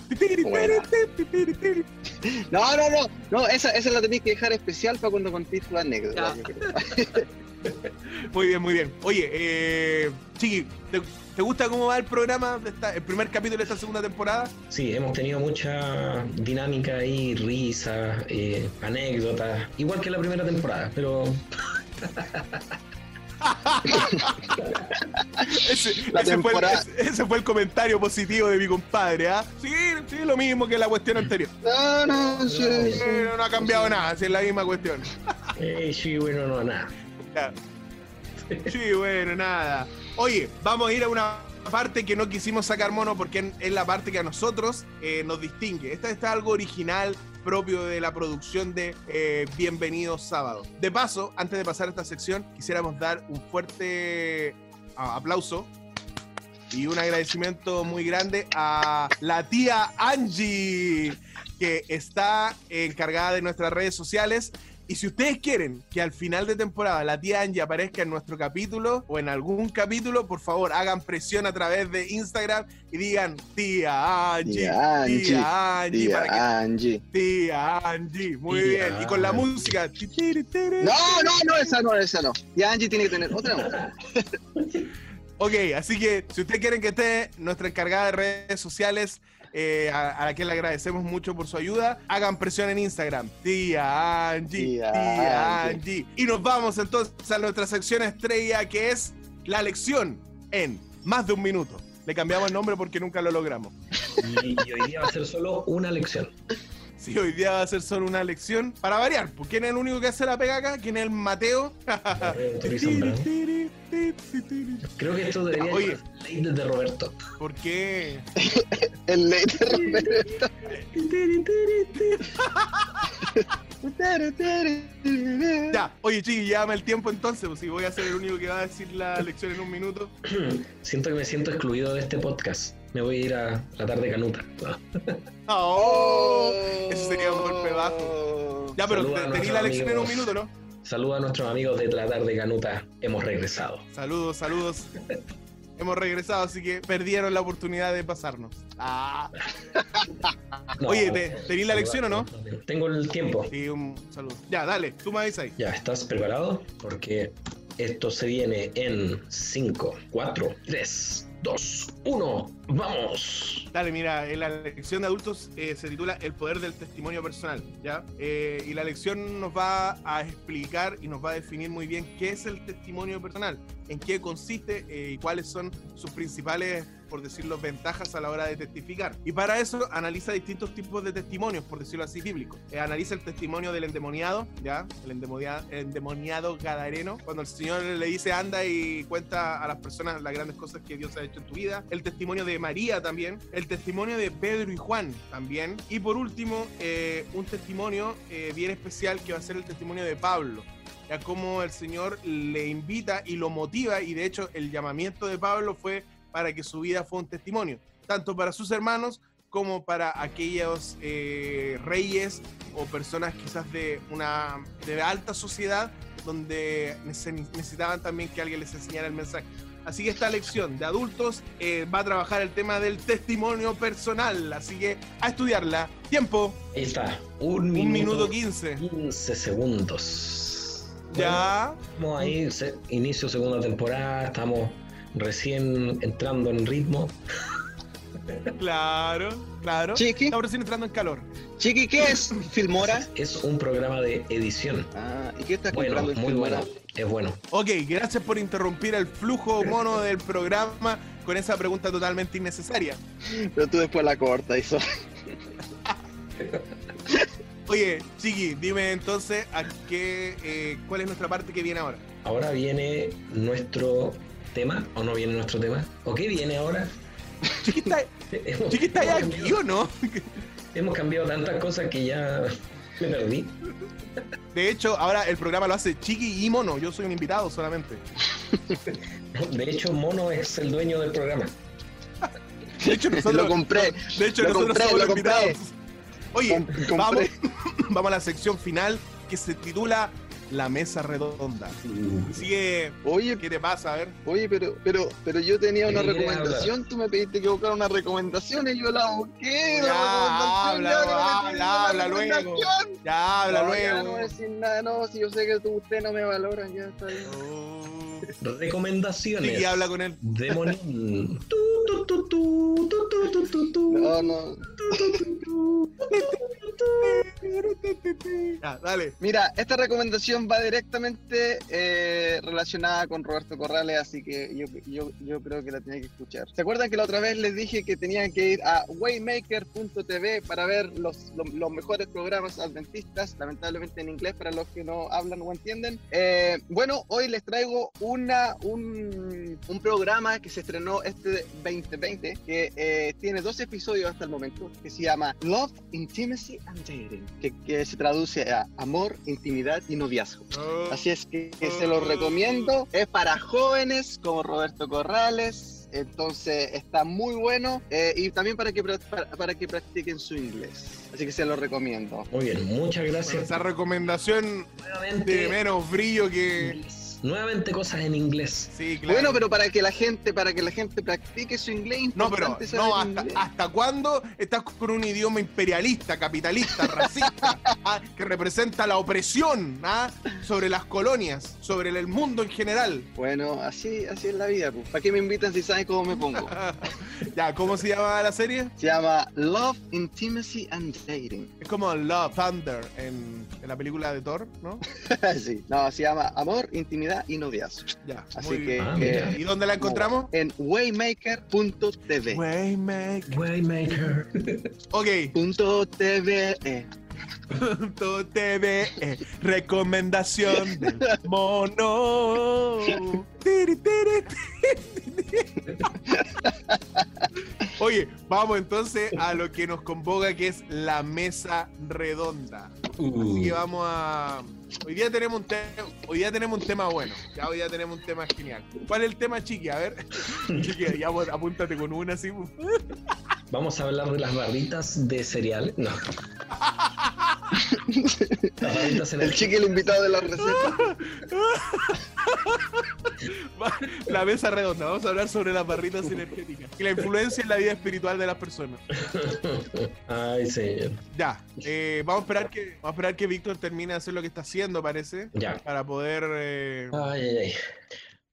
No, no, no. No, esa, esa la tenéis que dejar especial para cuando contéis tu anécdota. Muy bien, muy bien. Oye, eh, Chiqui, ¿te, te gusta cómo va el programa, de esta- el primer capítulo de esta segunda temporada? Sí, hemos tenido mucha dinámica ahí, risas, eh, anécdotas, igual que la primera temporada, pero Ese, La ese fue el, temporada- ese- ese fue el comentario positivo de mi compadre, ¿ah? Sí, sí, lo mismo que la cuestión anterior. No, no, sí, sí. No ha cambiado nada, si es la misma cuestión. eh, sí, bueno, no, nada. Sí, bueno, nada. Oye, vamos a ir a una parte que no quisimos sacar mono porque es la parte que a nosotros eh, nos distingue. Esta está algo original propio de la producción de eh, Bienvenidos Sábado. De paso, antes de pasar a esta sección, quisiéramos dar un fuerte ah, aplauso y un agradecimiento muy grande a la tía Angie, que está encargada de nuestras redes sociales. Y si ustedes quieren que al final de temporada la tía Angie aparezca en nuestro capítulo o en algún capítulo, por favor hagan presión a través de Instagram y digan tía Angie, Tía Angie, tía Angie, para que Tía Angie. tía Angie, muy Tía bien. Y con la música. ti, tiri, tiri. No, no, no, esa no, esa no. Tía Angie tiene que tener otra voz. Ok, así que si ustedes quieren que esté nuestra encargada de redes sociales, eh, a, a la que le agradecemos mucho por su ayuda, hagan presión en Instagram. Tía Angie, Tía tía Angie. Angie. Y nos vamos entonces a nuestra sección estrella que es la lección en más de un minuto. Le cambiamos el nombre porque nunca lo logramos. Y, y hoy día va a ser solo una lección. Sí, hoy día va a ser solo una lección para variar. pues, ¿Quién es el único que hace la pega acá? ¿Quién es el Mateo? Creo que esto debería Oye. ser ley de Roberto. ¿Por qué? El ley de Roberto. Ya, oye, chiqui, llévame el tiempo entonces, pues si voy a ser el único que va a decir la lección en un minuto. Siento que me siento excluido de este podcast. Me voy a ir a tratar de canuta. ¡Oh! Ese sería un golpe bajo. Ya, pero tení la lección en un minuto, ¿no? Saludos a nuestros amigos de Tratar de Canuta. Hemos regresado. Saludos, saludos. Hemos regresado, así que perdieron la oportunidad de pasarnos. Ah, No, Oye, ¿te- la lección o no? Tengo el tiempo. sí, un saludo. Ya, dale, tú me avisas ahí. Ya, ¿estás preparado? Porque esto se viene en 5, 4, 3, 2, 1. ¡Vamos! Dale, mira, en la lección de adultos eh, se titula El poder del testimonio personal, ¿ya? Eh, y la lección nos va a explicar y nos va a definir muy bien qué es el testimonio personal, en qué consiste eh, y cuáles son sus principales, por decirlo, ventajas a la hora de testificar. Y para eso analiza distintos tipos de testimonios, por decirlo así, bíblicos. Eh, analiza el testimonio del endemoniado, ¿ya? El endemoniado, el gadareno, cuando el Señor le dice anda y cuenta a las personas las grandes cosas que Dios ha hecho en tu vida. El testimonio de María también. El testimonio de Pedro y Juan también. Y por último, eh, un testimonio eh, bien especial que va a ser el testimonio de Pablo. Ya como el Señor le invita y lo motiva y de hecho el llamamiento de Pablo fue para que su vida fue un testimonio, tanto para sus hermanos como para aquellos eh, reyes o personas quizás de una de alta sociedad donde nece- necesitaban también que alguien les enseñara el mensaje. Así que esta lección de adultos eh, va a trabajar el tema del testimonio personal, así que a estudiarla. Tiempo, Ahí está. Un un minuto, quince. 15 segundos. Ya, Estamos ahí, inicio segunda temporada, estamos recién entrando en ritmo. claro, claro. Chiqui, Estamos recién entrando en calor. Chiqui, ¿qué es Filmora? Es un programa de edición. Ah, ¿y qué estás Bueno, comprando en muy Filmora? bueno. Es bueno. Ok, gracias por interrumpir el flujo mono del programa con esa pregunta totalmente innecesaria. Pero tú después la cortas, eso. Oye, Chiqui, dime entonces a qué, eh, cuál es nuestra parte que viene ahora. Ahora viene nuestro tema, o no viene nuestro tema. ¿O qué viene ahora? Chiqui, ¿está, Hemos, Chiqui, ¿está hemos aquí cambiado- o no? hemos cambiado tantas cosas que ya me perdí. De hecho, ahora el programa lo hace Chiqui y Mono. Yo soy un invitado solamente. De hecho, Mono es el dueño del programa. De hecho, nosotros, Lo compré. De hecho, lo nosotros compré, somos lo compré. invitados. Oye, Com- vamos, vamos a la sección final que se titula La Mesa Redonda. Así que, Oye, ¿qué te pasa? A ver. oye, pero, pero, pero yo tenía una ¿De qué quieres recomendación, tú me pediste que buscara una recomendación y yo la busqué. Ya, la habla, ya, habla, habla luego. Ya habla No, ya luego. no voy a decir nada, no, si yo sé que tú, usted no me valora, ya está bien. Oh. Recomendaciones. Y habla con él. Demonín. Ah, dale. Mira, esta recomendación va directamente eh, relacionada con Roberto Corrales, así que yo, yo, yo creo que la tiene que escuchar. ¿Se acuerdan que la otra vez les dije que tenían que ir a waymaker.tv para ver los, los, mejores programas adventistas, lamentablemente en inglés para los que no hablan o entienden? Eh, bueno, hoy les traigo un una, un, un programa que se estrenó este 2020, que eh, tiene dos episodios hasta el momento, que se llama Love, Intimacy and Dating, que, que se traduce a amor, intimidad y noviazgo. Oh. Así es que, que se los recomiendo. Es para jóvenes como Roberto Corrales. Entonces está muy bueno eh, y también para que, para, para que practiquen su inglés. Así que se los recomiendo. Muy bien, muchas Bueno, gracias. esa recomendación de menos brillo que. Nuevamente cosas en inglés. Sí, claro. Bueno, pero para que la gente, para que la gente practique su inglés, No, pero no, hasta. ¿hasta cuándo estás con un idioma imperialista, capitalista, racista, ah, que representa la opresión ah, sobre las colonias, sobre el mundo en general? Bueno, así, así es la vida. pues. ¿Para qué me invitan si saben cómo me pongo? ya, ¿cómo se llama la serie? Se llama Love, Intimacy and Dating. Es como Love Thunder en, en la película de Thor, ¿no? sí. No, se llama Amor, Intimidad y noviazgo. Ya, Así que. Ah, eh, ¿Y dónde la encontramos? en waymaker.tv. Waymaker. Waymaker. Ok, Punto TV. eh. punto TV, eh, recomendación del mono. Tiri, tiri, tiri. Oye, vamos entonces a lo que nos convoca, que es la mesa redonda. Uh, Así que vamos a. Hoy día tenemos un tema, hoy día tenemos un tema bueno. Ya hoy día tenemos un tema genial. ¿Cuál es el tema, Chiqui? A ver. Chiqui, ya apúntate con una así. Vamos a hablar de las barritas de cereal. No. las barritas El energéticas. chique el invitado de la receta. La mesa redonda. Vamos a hablar sobre las barritas energéticas y la influencia en la vida espiritual de las personas. Ay, señor. Ya, eh, vamos a esperar que vamos a esperar que Víctor termine de hacer lo que está haciendo, parece, Ya. para poder. eh, Ay, ay, ay.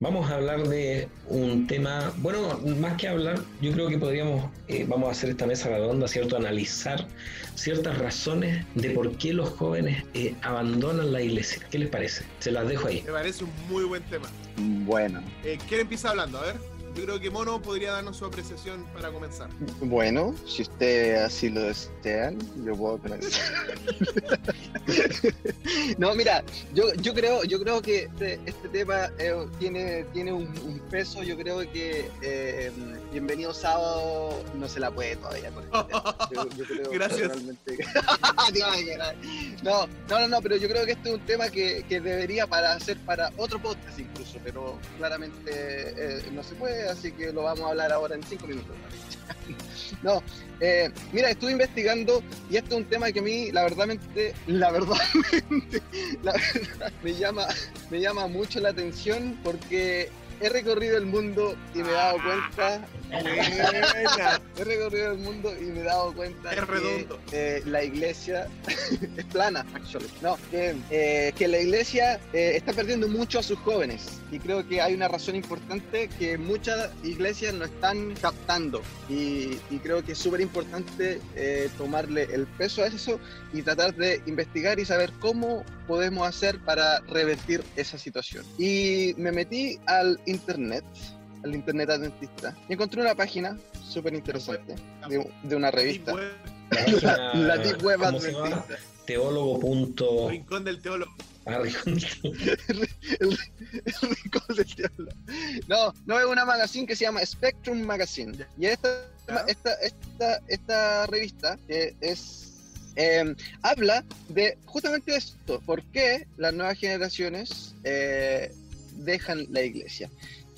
Vamos a hablar de un tema, bueno, más que hablar, yo creo que podríamos, eh, vamos a hacer esta mesa redonda, ¿cierto? Analizar ciertas razones de por qué los jóvenes eh, abandonan la iglesia. ¿Qué les parece? Se las dejo ahí. me parece un muy buen tema. Bueno, Eh, ¿Quién empieza hablando? A ver. Yo creo que Mono podría darnos su apreciación para comenzar. bueno, si ustedes así lo desean, yo puedo comenzar. no, mira, yo, yo creo, yo creo que este, este tema eh, tiene, tiene un, un peso. Yo creo que eh, Bienvenido Sábado no se la puede todavía con este tema. Yo, yo creo Gracias. no, no, no, no, pero yo creo que este es un tema que, que debería para hacer para otro podcast incluso, pero claramente eh, no se puede, así que lo vamos a hablar ahora en cinco minutos. no, eh, mira, estuve investigando y este es un tema que a mí, la verdad, la verdad, la verdad me llama, me llama mucho la atención porque he recorrido el mundo y me he dado cuenta Buena. He recorrido el mundo y me he dado cuenta Es que redondo. eh, la iglesia es plana, actually. No, que, eh, que la iglesia eh, está perdiendo mucho a sus jóvenes. Y creo que hay una razón importante que muchas iglesias no están captando. Y, y creo que es súper importante tomarle el peso a eso y tratar de investigar y saber cómo podemos hacer para revertir esa situación. Y me metí al internet al internet adventista y encontré una página súper interesante de, de una revista. La La Deep Web. Adventista. Teólogo. punto- Rincón del Teólogo. Ah, rincón. El, el rincón del diablo. No, no es una magazine que se llama Spectrum Magazine. Y esta, esta, esta, esta revista que es eh, habla de justamente esto, por qué las nuevas generaciones eh, dejan la iglesia.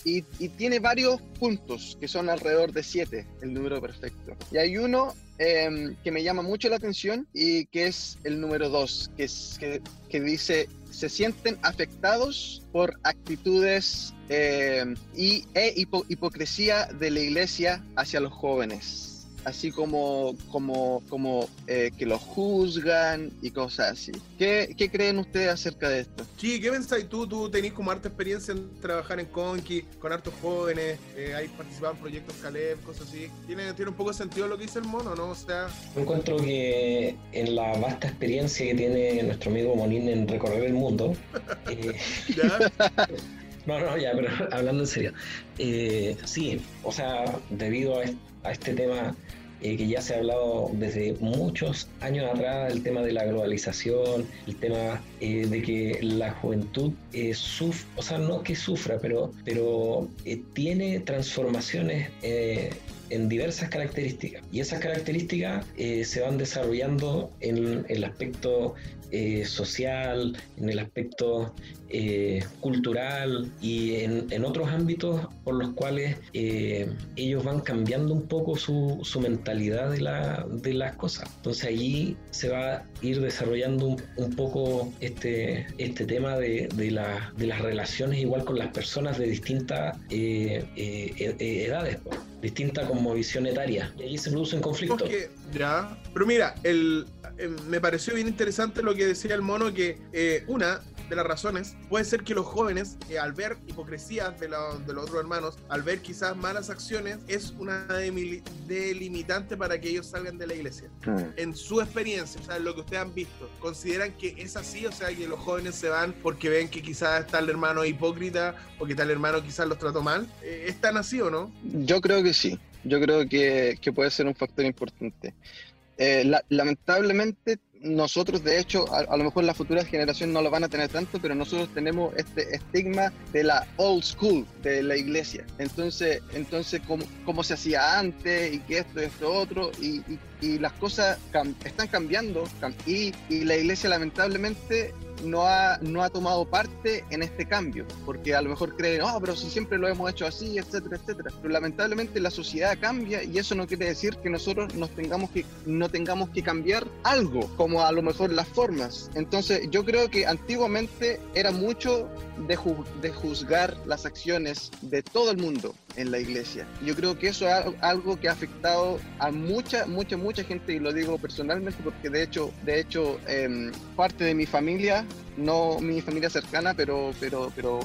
Y, y tiene varios puntos, que son alrededor de siete, el número perfecto. Y hay uno eh, que me llama mucho la atención y que es el número dos, que, es, que, que dice, se sienten afectados por actitudes eh, y, e hipo- hipocresía de la iglesia hacia los jóvenes. Así como, como, como eh, que los juzgan y cosas así. ¿Qué, ¿Qué creen ustedes acerca de esto? Sí, ¿qué pensáis tú? Tú tenés como harta experiencia en trabajar en Conky, con hartos jóvenes, eh, hay participado en proyectos Caleb, cosas así. ¿Tiene, ¿Tiene un poco de sentido lo que dice el mono, no? O sea, Yo encuentro que en la vasta experiencia que tiene nuestro amigo Monín en recorrer el mundo, eh, ya, no, no, ya, pero hablando en serio, eh, sí, o sea, debido a, a este tema eh, que ya se ha hablado desde muchos años atrás, el tema de la globalización, el tema eh, de que la juventud eh, o sea, no que sufra, pero, pero eh, tiene transformaciones en diversas características. Y esas características se van desarrollando en el aspecto eh, social, en el aspecto eh, cultural y en, en otros ámbitos por los cuales eh, ellos van cambiando un poco su, su mentalidad de, la, de las cosas. Entonces allí se va a ir desarrollando un, poco este, este tema de, de, la- de las relaciones igual con las personas de distintas eh, e- e- edades, po, distinta como visión etaria. Y allí se producen conflictos. porque- ya. Pero mira, el, eh, me pareció bien interesante lo que decía el mono, que eh, una, de las razones, puede ser que los jóvenes, eh, al ver hipocresías de, la- de los otros hermanos, al ver quizás malas acciones, es una delimitante para que ellos salgan de la iglesia. En su experiencia, o sea, en lo que ustedes han visto, ¿consideran que es así? O sea, que los jóvenes se van porque ven que quizás tal hermano es hipócrita o que tal hermano quizás los trató mal. ¿Es tan así o no? Yo creo que sí, yo creo que, que puede ser un factor importante. Eh, la- lamentablemente, nosotros, de hecho, a, lo mejor las futuras generaciones no lo van a tener tanto, pero nosotros tenemos este estigma de la old school, de la iglesia. Entonces, entonces cómo, cómo se hacía antes y que esto y esto otro, y, y- y las cosas cam- están cambiando, cam- y, y la iglesia lamentablemente no ha, no ha tomado parte en este cambio, porque a lo mejor creen, oh, pero si siempre lo hemos hecho así, etcétera, etcétera. Pero lamentablemente la sociedad cambia y eso no quiere decir que nosotros nos tengamos que, no tengamos que cambiar algo, como a lo mejor las formas. Entonces yo creo que antiguamente era mucho de, ju- de juzgar las acciones de todo el mundo en la iglesia. Yo creo que eso es al- algo que ha afectado a mucha, mucha, mucha gente y lo digo personalmente porque de hecho, de hecho, em, parte de mi familia, no mi familia cercana, pero, pero, pero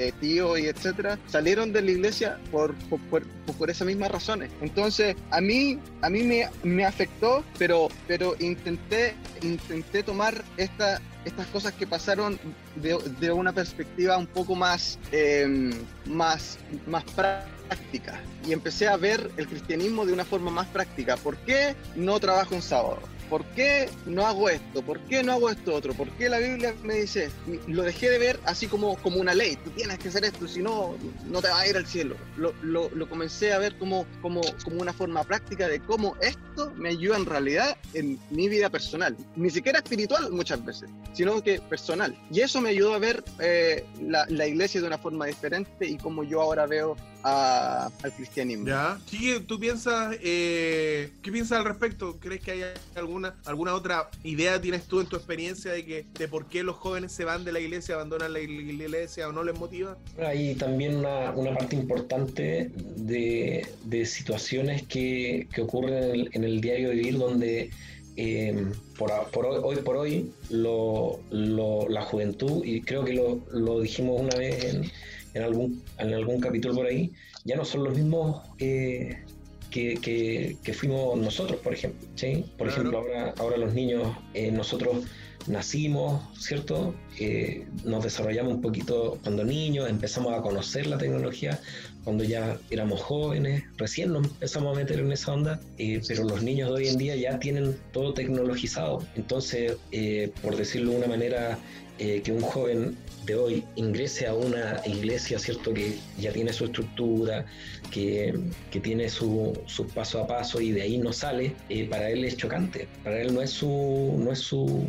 eh, tío y etcétera, salieron de la iglesia por, por, por, por esas mismas razones. Entonces, a mí, a mí me, me afectó, pero, pero intenté, intenté tomar esta, estas cosas que pasaron de, de una perspectiva un poco más, em, más, más práctica. Y empecé a ver el cristianismo de una forma más práctica. ¿Por qué no trabajo un sábado? ¿Por qué no hago esto? ¿Por qué no hago esto otro? ¿Por qué la Biblia me dice? Lo dejé de ver así como, como una ley. Tú tienes que hacer esto, si no, no te vas a ir al cielo. Lo, lo, lo comencé a ver como, como, como una forma práctica de cómo esto me ayuda en realidad en mi vida personal. Ni siquiera espiritual muchas veces, sino que personal. Y eso me ayudó a ver eh, la, la iglesia de una forma diferente y cómo yo ahora veo a- al cristianismo. Ya. ¿tú piensas, eh, qué piensas al respecto? ¿Crees que hay alguna, otra idea tienes tú en tu experiencia de que de por qué los jóvenes se van de la iglesia, abandonan la iglesia o no les motiva? Hay también una, una parte importante de, de situaciones que, que ocurren en el, en el diario vivir donde eh, por, por hoy, por hoy la juventud, y creo que lo, lo dijimos una vez en, en algún, en algún capítulo por ahí, ya no son los mismos eh, que, que- que fuimos nosotros, por ejemplo. ¿sí? Por Claro. ejemplo, ahora, ahora los niños, eh, nosotros nacimos, ¿cierto? Eh, nos desarrollamos un poquito cuando niños, empezamos a conocer la tecnología cuando ya éramos jóvenes, recién nos empezamos a meter en esa onda, eh, pero los niños de hoy en día ya tienen todo tecnologizado. Entonces, eh, por decirlo de una manera, eh, que un joven de hoy ingrese a una iglesia, ¿cierto? Que ya tiene su estructura, que, que tiene su, su paso a paso y de ahí no sale, eh, para él es chocante. Para él no es su, no es su,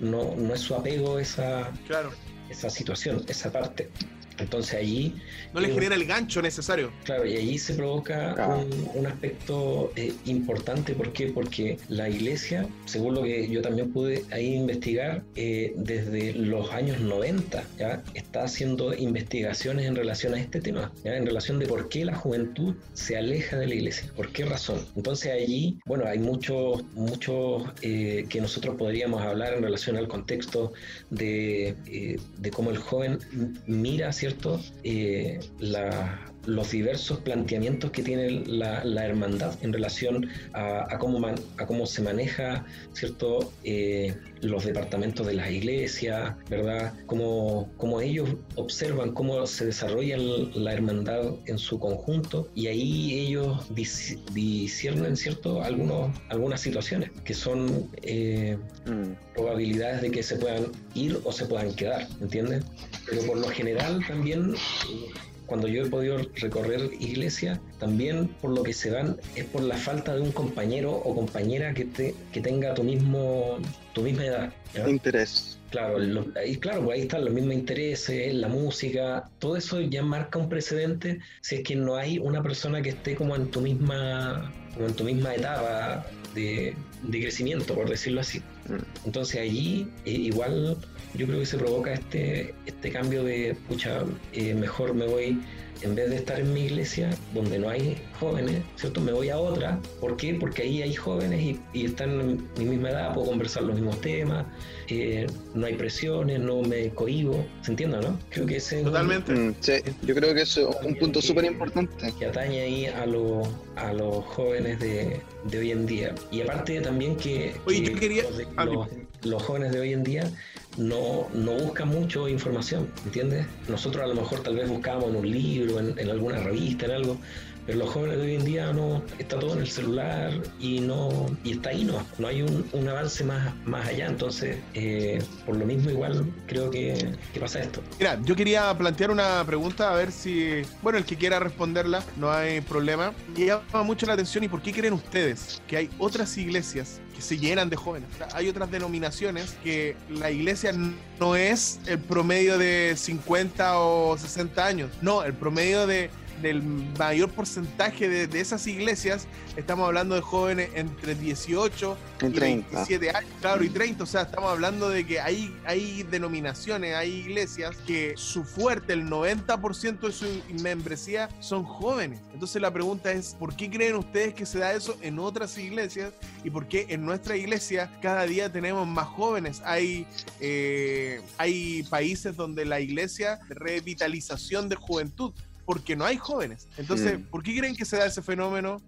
no, no es su apego esa, Claro. esa situación, esa parte. Entonces allí No les Eh, genera el gancho necesario. Claro, y allí se provoca Ah. un, un aspecto eh, importante. ¿Por qué? Porque la iglesia, según lo que yo también pude ahí investigar, eh, desde los años 90 ya está haciendo investigaciones en relación a este tema, ¿ya? en relación de por qué la juventud se aleja de la iglesia, por qué razón. Entonces allí, bueno, hay muchos, muchos eh, que nosotros podríamos hablar en relación al contexto de, eh, de cómo el joven mira, ¿cierto? Eh, la- los diversos planteamientos que tiene la, la hermandad en relación a, a cómo, man- a cómo se maneja, ¿cierto? Eh, los departamentos de las iglesias, ¿verdad? Cómo, cómo ellos observan cómo se desarrolla la hermandad en su conjunto y ahí ellos dis- disciernen, ¿cierto? Algunos, algunas situaciones que son eh, Mm. probabilidades de que se puedan ir o se puedan quedar, ¿entiendes? Pero por lo general también, eh, cuando yo he podido recorrer iglesia, también por lo que se van es por la falta de un compañero o compañera que, te, que tenga tu mismo tu misma edad. Interés. Claro, lo- ahí, claro, pues ahí están los mismos intereses, la música, todo eso ya marca un precedente si es que no hay una persona que esté como en tu misma, como en tu misma etapa de, de crecimiento, por decirlo así. Mm. Entonces allí eh, igual yo creo que se provoca este, este cambio de, pucha, eh, mejor me voy en vez de estar en mi iglesia, donde no hay jóvenes, ¿cierto? Me voy a otra. ¿Por qué? Porque ahí hay jóvenes y, y están en mi misma edad, puedo conversar los mismos temas, eh, no hay presiones, no me cohibo. ¿Se entiende, no? Creo que ese es un- Totalmente. Mm, sí, yo creo que eso es un punto súper importante. que atañe ahí a, los a los jóvenes de, de hoy en día. Y aparte también que, Oye, que yo quería- los, de- los- los jóvenes de hoy en día no, no buscan mucho información, ¿entiendes? Nosotros a lo mejor tal vez buscábamos en un libro, en alguna revista, en algo, pero los jóvenes de hoy en día no, está todo en el celular y no y está ahí no, no hay un, avance más, más allá, entonces eh, por lo mismo igual creo que, que pasa esto. Mira, yo quería plantear una pregunta a ver si, bueno, el que quiera responderla, no hay problema. Y llama mucho la atención y por qué creen ustedes que hay otras iglesias que se llenan de jóvenes. Hay otras denominaciones que la iglesia no es el promedio de 50 o 60 años, no, el promedio de del mayor porcentaje de, de esas iglesias, estamos hablando de jóvenes entre 18 En y 30. 27 años, claro, y 30. O sea, estamos hablando de que hay, hay denominaciones, hay iglesias que su fuerte, el 90% de su membresía son jóvenes. Entonces la pregunta es, ¿por qué creen ustedes que se da eso en otras iglesias? ¿Y por qué en nuestra iglesia cada día tenemos más jóvenes? Hay, eh, hay países donde la iglesia revitalización de juventud. Porque no hay jóvenes. Entonces, Mm. ¿por qué creen que se da ese fenómeno?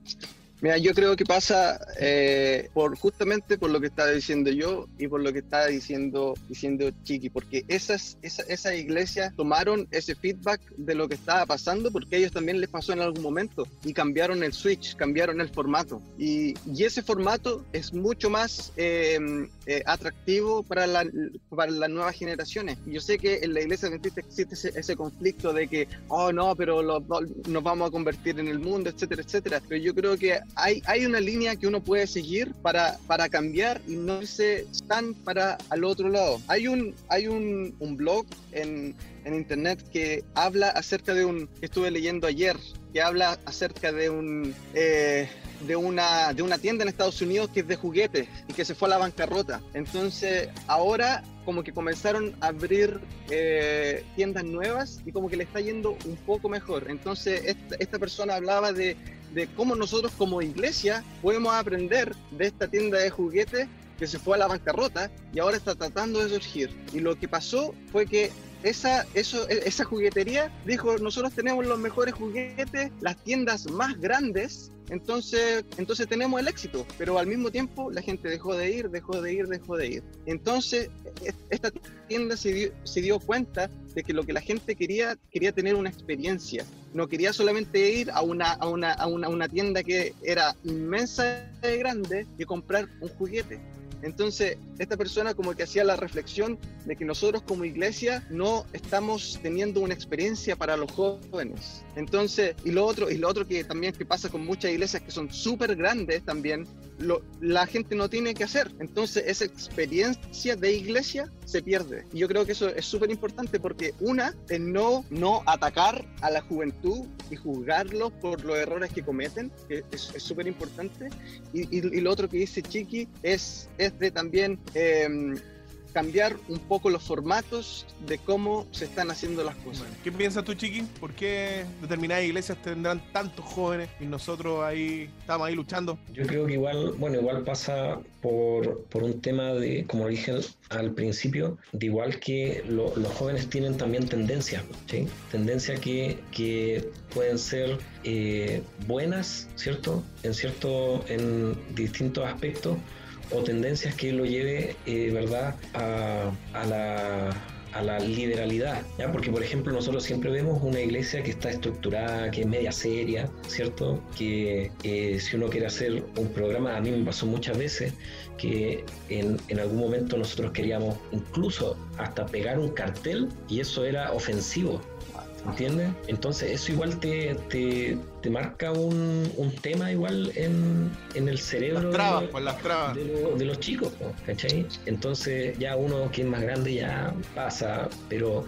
Mira, yo creo que pasa eh, por justamente por lo que estaba diciendo yo y por lo que estaba diciendo, diciendo Chiqui, porque esas, esa, esas iglesias tomaron ese feedback de lo que estaba pasando porque a ellos también les pasó en algún momento y cambiaron el switch, cambiaron el formato. Y, y ese formato es mucho más eh, eh, atractivo para, la, para las nuevas generaciones. Yo sé que en la iglesia adventista existe ese, conflicto de que, oh no, pero nos vamos a convertir en el mundo, etcétera, etcétera. Pero yo creo que hay, hay una línea que uno puede seguir para, para cambiar y no irse tan para al otro lado. Hay un, hay un, un blog en, en internet que habla acerca de un, que estuve leyendo ayer, que habla acerca de un... eh, de una, de una tienda en Estados Unidos que es de juguetes y que se fue a la bancarrota. Entonces, ahora como que comenzaron a abrir eh, tiendas nuevas y como que le está yendo un poco mejor. Entonces, esta, esta persona hablaba de, de cómo nosotros como iglesia podemos aprender de esta tienda de juguetes que se fue a la bancarrota y ahora está tratando de surgir. Y lo que pasó fue que esa, eso, e- esa juguetería dijo, nosotros tenemos los mejores juguetes, las tiendas más grandes, entonces, entonces tenemos el éxito, pero al mismo tiempo la gente dejó de ir, dejó de ir, dejó de ir. Entonces, e- esta tienda se dio, se dio cuenta de que lo que la gente quería, quería tener una experiencia, no quería solamente ir a una, a una, a una, a una tienda que era inmensa y grande y comprar un juguete. Entonces, esta persona como que hacía la reflexión de que nosotros como iglesia no estamos teniendo una experiencia para los jóvenes. Entonces, y lo otro, y lo otro que también que pasa con muchas iglesias que son súper grandes también, lo- la gente no tiene que hacer. Entonces, esa experiencia de iglesia se pierde. Y yo creo que eso es súper importante porque una es no, no atacar a la juventud y juzgarlos por los errores que cometen, que es súper importante. Y, y- y lo otro que dice Chiqui es, es de también em, cambiar un poco los formatos de cómo se están haciendo las cosas. Bueno, ¿Qué piensas tú, Chiqui? ¿Por qué determinadas iglesias tendrán tantos jóvenes y nosotros ahí estamos ahí luchando? Yo creo que igual, bueno, igual pasa por, por un tema de, como dije al principio, de igual que lo- los jóvenes tienen también tendencias, ¿sí? Tendencias que, que pueden ser eh, buenas, ¿cierto? En cierto, en distintos aspectos, o tendencias que lo lleve, eh, ¿verdad?, a, a la a la liberalidad, ¿ya? Porque, por ejemplo, nosotros siempre vemos una iglesia que está estructurada, que es media seria, ¿cierto? Que eh, si uno quiere hacer un programa, a mí me pasó muchas veces que en, en algún momento nosotros queríamos incluso hasta pegar un cartel y eso era ofensivo, ¿entiendes? Entonces eso igual te, te, te marca un, un tema igual en, en el cerebro. Las de- trabas, pues las trabas. de, lo- de los chicos, po, ¿cachai? Entonces ya uno que es más grande ya pasa, pero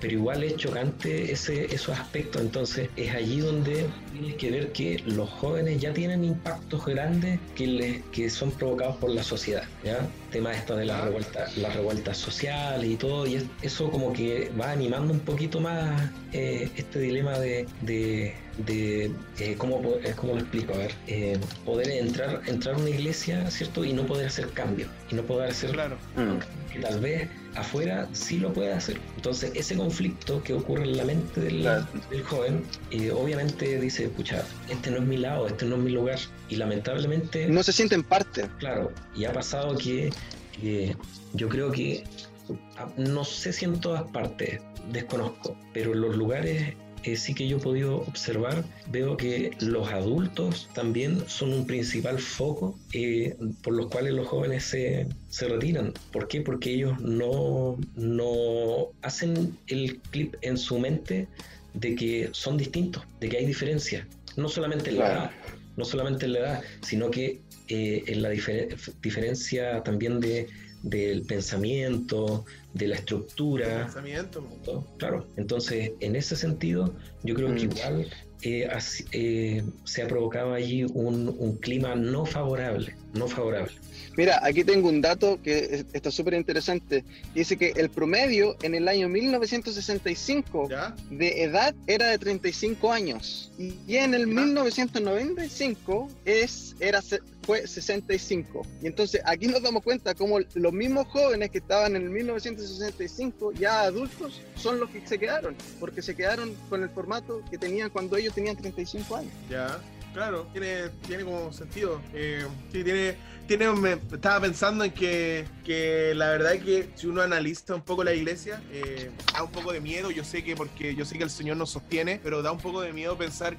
pero igual es chocante ese, esos aspectos. Entonces es allí donde tienes que ver que los jóvenes ya tienen impactos grandes que, les, que son provocados por la sociedad. ¿ya? Tema esto de las revueltas, las revueltas sociales y todo, y es- eso como que va animando un poquito más eh, este dilema de, de, de, eh, ¿cómo, po- eh, cómo lo explico? A ver, eh, poder entrar, entrar a una iglesia, ¿cierto? Y no poder hacer cambios, y no poder hacer Claro. Que tal vez afuera sí lo puede hacer. Entonces, ese conflicto que ocurre en la mente del, Claro. del joven, eh, obviamente dice, pucha, este no es mi lado, este no es mi lugar. Y lamentablemente, No se sienten parte. claro, y ha pasado que, yo creo que, ah, no sé si en todas partes, desconozco, pero en los lugares eh, sí que yo he podido observar, veo que los adultos también son un principal foco eh, por los cuales los jóvenes se, se retiran. ¿Por qué? Porque ellos no, no hacen el clip en su mente de que son distintos, de que hay diferencia. No solamente en la edad, no solamente en la edad, sino que eh, en la difer- diferencia también de, del pensamiento, de la estructura, Pensamiento. ¿no? Claro, entonces en ese sentido yo creo que Mm. igual eh, así- eh, se ha provocado allí un, un clima no favorable, no favorable. Mira, aquí tengo un dato que es- está súper interesante. Dice que el promedio en el año 1965 ¿Ya? de edad era de 35 años y en el 1995 es, era, fue 65. Y entonces aquí nos damos cuenta cómo los mismos jóvenes que estaban en el 1965, ya adultos, son los que se quedaron, porque se quedaron con el formato que tenían cuando ellos tenían 35 años. Ya, claro, tiene, tiene como sentido. Eh, sí, tiene, tiene, me estaba pensando en que, que la verdad es que si uno analiza un poco la iglesia, eh, da un poco de miedo. Yo sé que porque yo sé que el Señor nos sostiene, pero da un poco de miedo pensar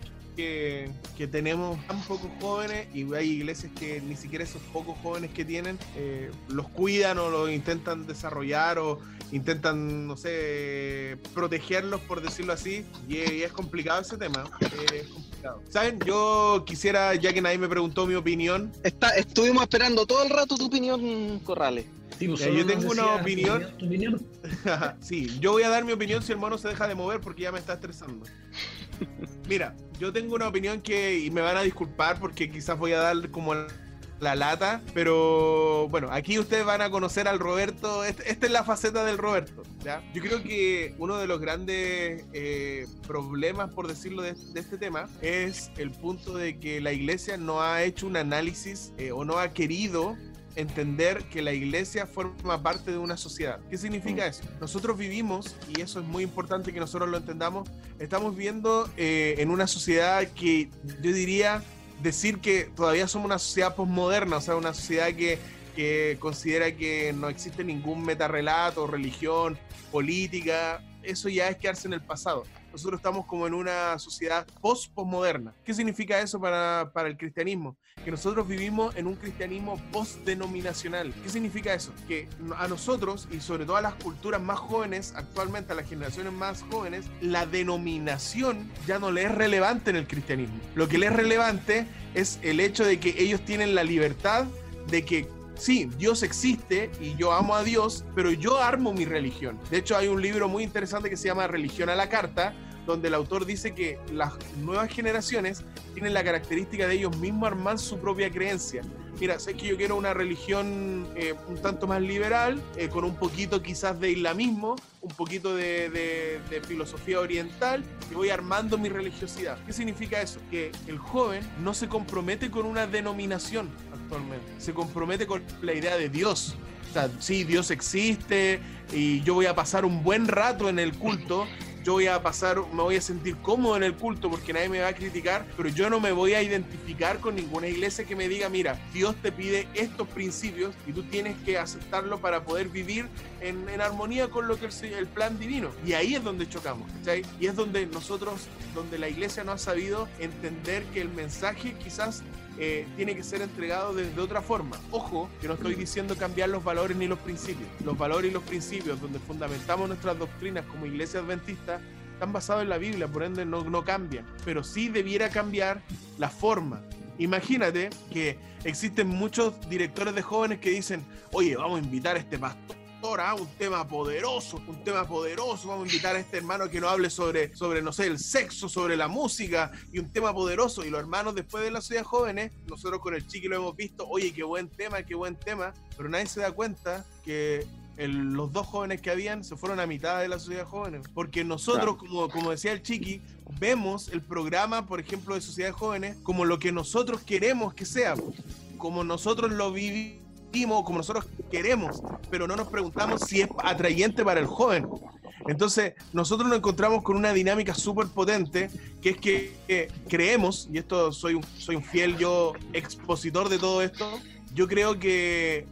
que, que tenemos tan pocos jóvenes y hay iglesias que ni siquiera esos pocos jóvenes que tienen eh, los cuidan o los intentan desarrollar o intentan, no sé, protegerlos, por decirlo así, y, es- y es complicado ese tema. eh, Es complicado. ¿Saben? Yo quisiera, ya que nadie me preguntó mi opinión, Está, estuvimos esperando todo el rato tu opinión, Corrales. Sí, pues, Ya, yo tengo una opinión. tu opinión. sí, yo voy a dar mi opinión si el mono se deja de mover porque ya me está estresando. Mira, yo tengo una opinión que, y me van a disculpar porque quizás voy a dar como la lata, pero bueno, aquí ustedes van a conocer al Roberto, este- esta es la faceta del Roberto, ¿ya? Yo creo que uno de los grandes eh, problemas, por decirlo, de, este tema es el punto de que la iglesia no ha hecho un análisis eh, o no ha querido entender que la iglesia forma parte de una sociedad. ¿Qué significa eso? Nosotros vivimos, y eso es muy importante que nosotros lo entendamos, estamos viviendo eh, en una sociedad que yo diría decir que todavía somos una sociedad postmoderna, o sea, una sociedad que, que considera que no existe ningún metarrelato, religión, política, eso ya es quedarse en el pasado. Nosotros estamos como en una sociedad post-postmoderna. ¿Qué significa eso para, para el cristianismo? Que nosotros vivimos en un cristianismo post-denominacional. ¿Qué significa eso? Que a nosotros, y sobre todo a las culturas más jóvenes, actualmente a las generaciones más jóvenes, la denominación ya no le es relevante en el cristianismo. Lo que le es relevante es el hecho de que ellos tienen la libertad de que sí, Dios existe y yo amo a Dios, pero yo armo mi religión. De hecho, hay un libro muy interesante que se llama Religión a la Carta, donde el autor dice que las nuevas generaciones tienen la característica de ellos mismos armar su propia creencia. Mira, sé que yo quiero una religión eh, un tanto más liberal, eh, con un poquito quizás de islamismo, un poquito de, de- filosofía oriental, y voy armando mi religiosidad. ¿Qué significa eso? Que el joven no se compromete con una denominación actualmente, se compromete con la idea de Dios. O sea, sí, Dios existe y yo voy a pasar un buen rato en el culto, yo voy a pasar, me voy a sentir cómodo en el culto porque nadie me va a criticar, pero yo no me voy a identificar con ninguna iglesia que me diga, mira, Dios te pide estos principios y tú tienes que aceptarlo para poder vivir en, armonía con lo que es el plan divino. Y ahí es donde chocamos, ¿cachai? Y es donde nosotros, donde la iglesia no ha sabido entender que el mensaje quizás eh, tiene que ser entregado de, otra forma. Ojo, que no estoy diciendo cambiar los valores ni los principios. Los valores y los principios donde fundamentamos nuestras doctrinas como iglesia adventista están basados en la Biblia, por ende no, no cambian. Pero sí debiera cambiar la forma. Imagínate que existen muchos directores de jóvenes que dicen, oye, vamos a invitar a este pastor ¿ah? un tema poderoso, un tema poderoso. Vamos a invitar a este hermano que nos hable sobre, sobre, no sé, el sexo, sobre la música y un tema poderoso. Y los hermanos después de la sociedad jóvenes, nosotros con el chiqui lo hemos visto, oye, qué buen tema, qué buen tema, pero nadie se da cuenta que el- los dos jóvenes que habían se fueron a mitad de la sociedad jóvenes. Porque nosotros, como, como decía el chiqui, vemos el programa, por ejemplo, de sociedad jóvenes como lo que nosotros queremos que sea, como nosotros lo vivimos, como nosotros queremos, pero no nos preguntamos si es atrayente para el joven. Entonces, nosotros nos encontramos con una dinámica súper potente, que es que eh, creemos, y esto soy un, soy un fiel yo expositor de todo esto, yo creo que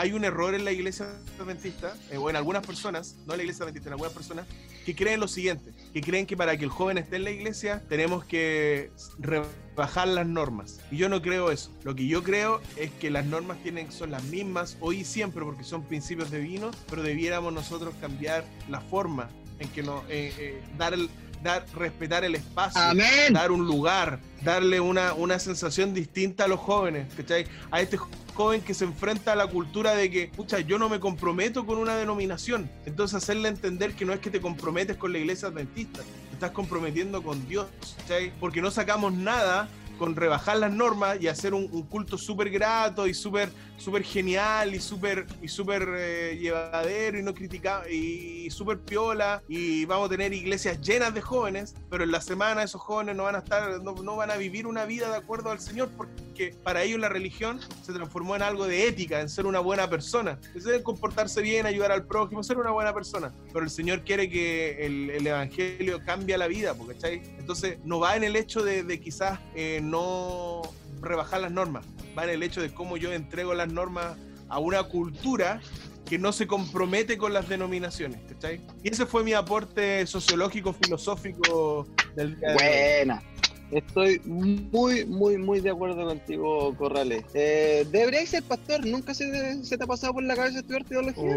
hay un error en la iglesia adventista, eh, o en algunas personas, no en la iglesia adventista, en algunas personas, que creen lo siguiente, que creen que para que el joven esté en la iglesia tenemos que rebajar las normas. Y yo no creo eso. Lo que yo creo es que las normas tienen, son las mismas hoy y siempre porque son principios divinos, pero debiéramos nosotros cambiar la forma en que nos, eh, eh, dar el, dar, respetar el espacio, Amén. dar un lugar, darle una, una sensación distinta a los jóvenes, ¿cachai? A este joven que se enfrenta a la cultura de que, pucha, yo no me comprometo con una denominación. Entonces hacerle entender que no es que te comprometes con la iglesia adventista, te estás comprometiendo con Dios, ¿cachai? Porque no sacamos nada con rebajar las normas y hacer un, culto súper grato y súper súper genial y súper y súper eh, llevadero y no criticado y, súper piola. Y vamos a tener iglesias llenas de jóvenes pero en la semana esos jóvenes no van a estar no, no van a vivir una vida de acuerdo al Señor porque para ellos la religión se transformó en algo de ética en ser una buena persona. En comportarse bien ayudar al prójimo ser una buena persona. Pero el Señor quiere que el, el evangelio cambie la vida porque entonces no va en el hecho de, quizás eh, no rebajar las normas, va en el hecho de cómo yo entrego las normas a una cultura que no se compromete con las denominaciones, ¿cachai? Y ese fue mi aporte sociológico, filosófico del día hoy. Estoy muy, muy, muy de acuerdo contigo, Corrales. Eh, deberíais ser pastor. ¿Nunca se, te ha pasado por la cabeza estudiar teología?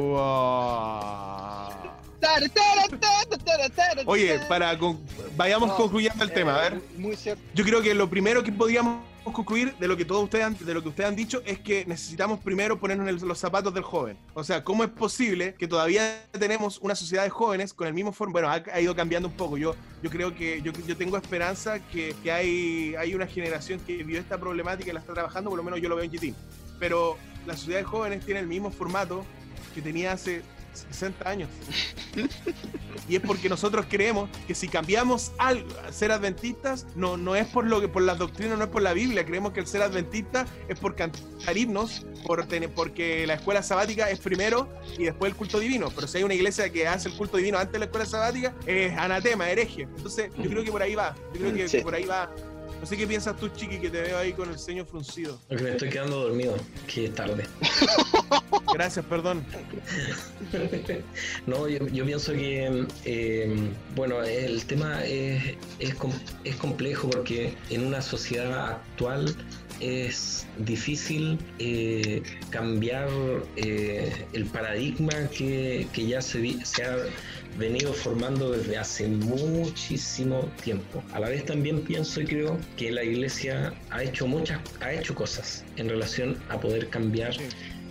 Oye, para con- vayamos No, concluyendo el tema, a Eh, ver. Muy cierto. Yo creo que lo primero que podríamos concluir de lo que todos ustedes han, de lo que ustedes han dicho es que necesitamos primero ponernos en los zapatos del joven. O sea, ¿cómo es posible que todavía tenemos una sociedad de jóvenes con el mismo forma? Bueno, ha, ha ido cambiando un poco. Yo, yo creo que yo, yo tengo esperanza que, que hay, hay una generación que vio esta problemática y la está trabajando, por lo menos yo lo veo en Chitín. Pero la sociedad de jóvenes tiene el mismo formato que tenía hace 60 años. Y es porque nosotros creemos que si cambiamos algo, a ser adventistas, no, no es por lo que por las doctrinas, no es por la Biblia. Creemos que el ser adventista es por cantar himnos, por tener, porque la escuela sabática es primero y después el culto divino. Pero si hay una iglesia que hace el culto divino antes de la escuela sabática, es anatema, hereje. Entonces, yo creo que por ahí va. Yo creo que, Sí. que por ahí va. No sé qué piensas tú, Chiqui, que te veo ahí con el ceño fruncido. Porque me estoy quedando dormido, que es tarde. Gracias, perdón. No, yo, yo pienso que, eh, bueno, el tema es, es, es complejo porque en una sociedad actual es difícil eh, cambiar eh, el paradigma que, que ya se, se ha venido formando desde hace muchísimo tiempo. A la vez también pienso y creo que la iglesia ha hecho muchas, ha hecho cosas en relación a poder cambiar.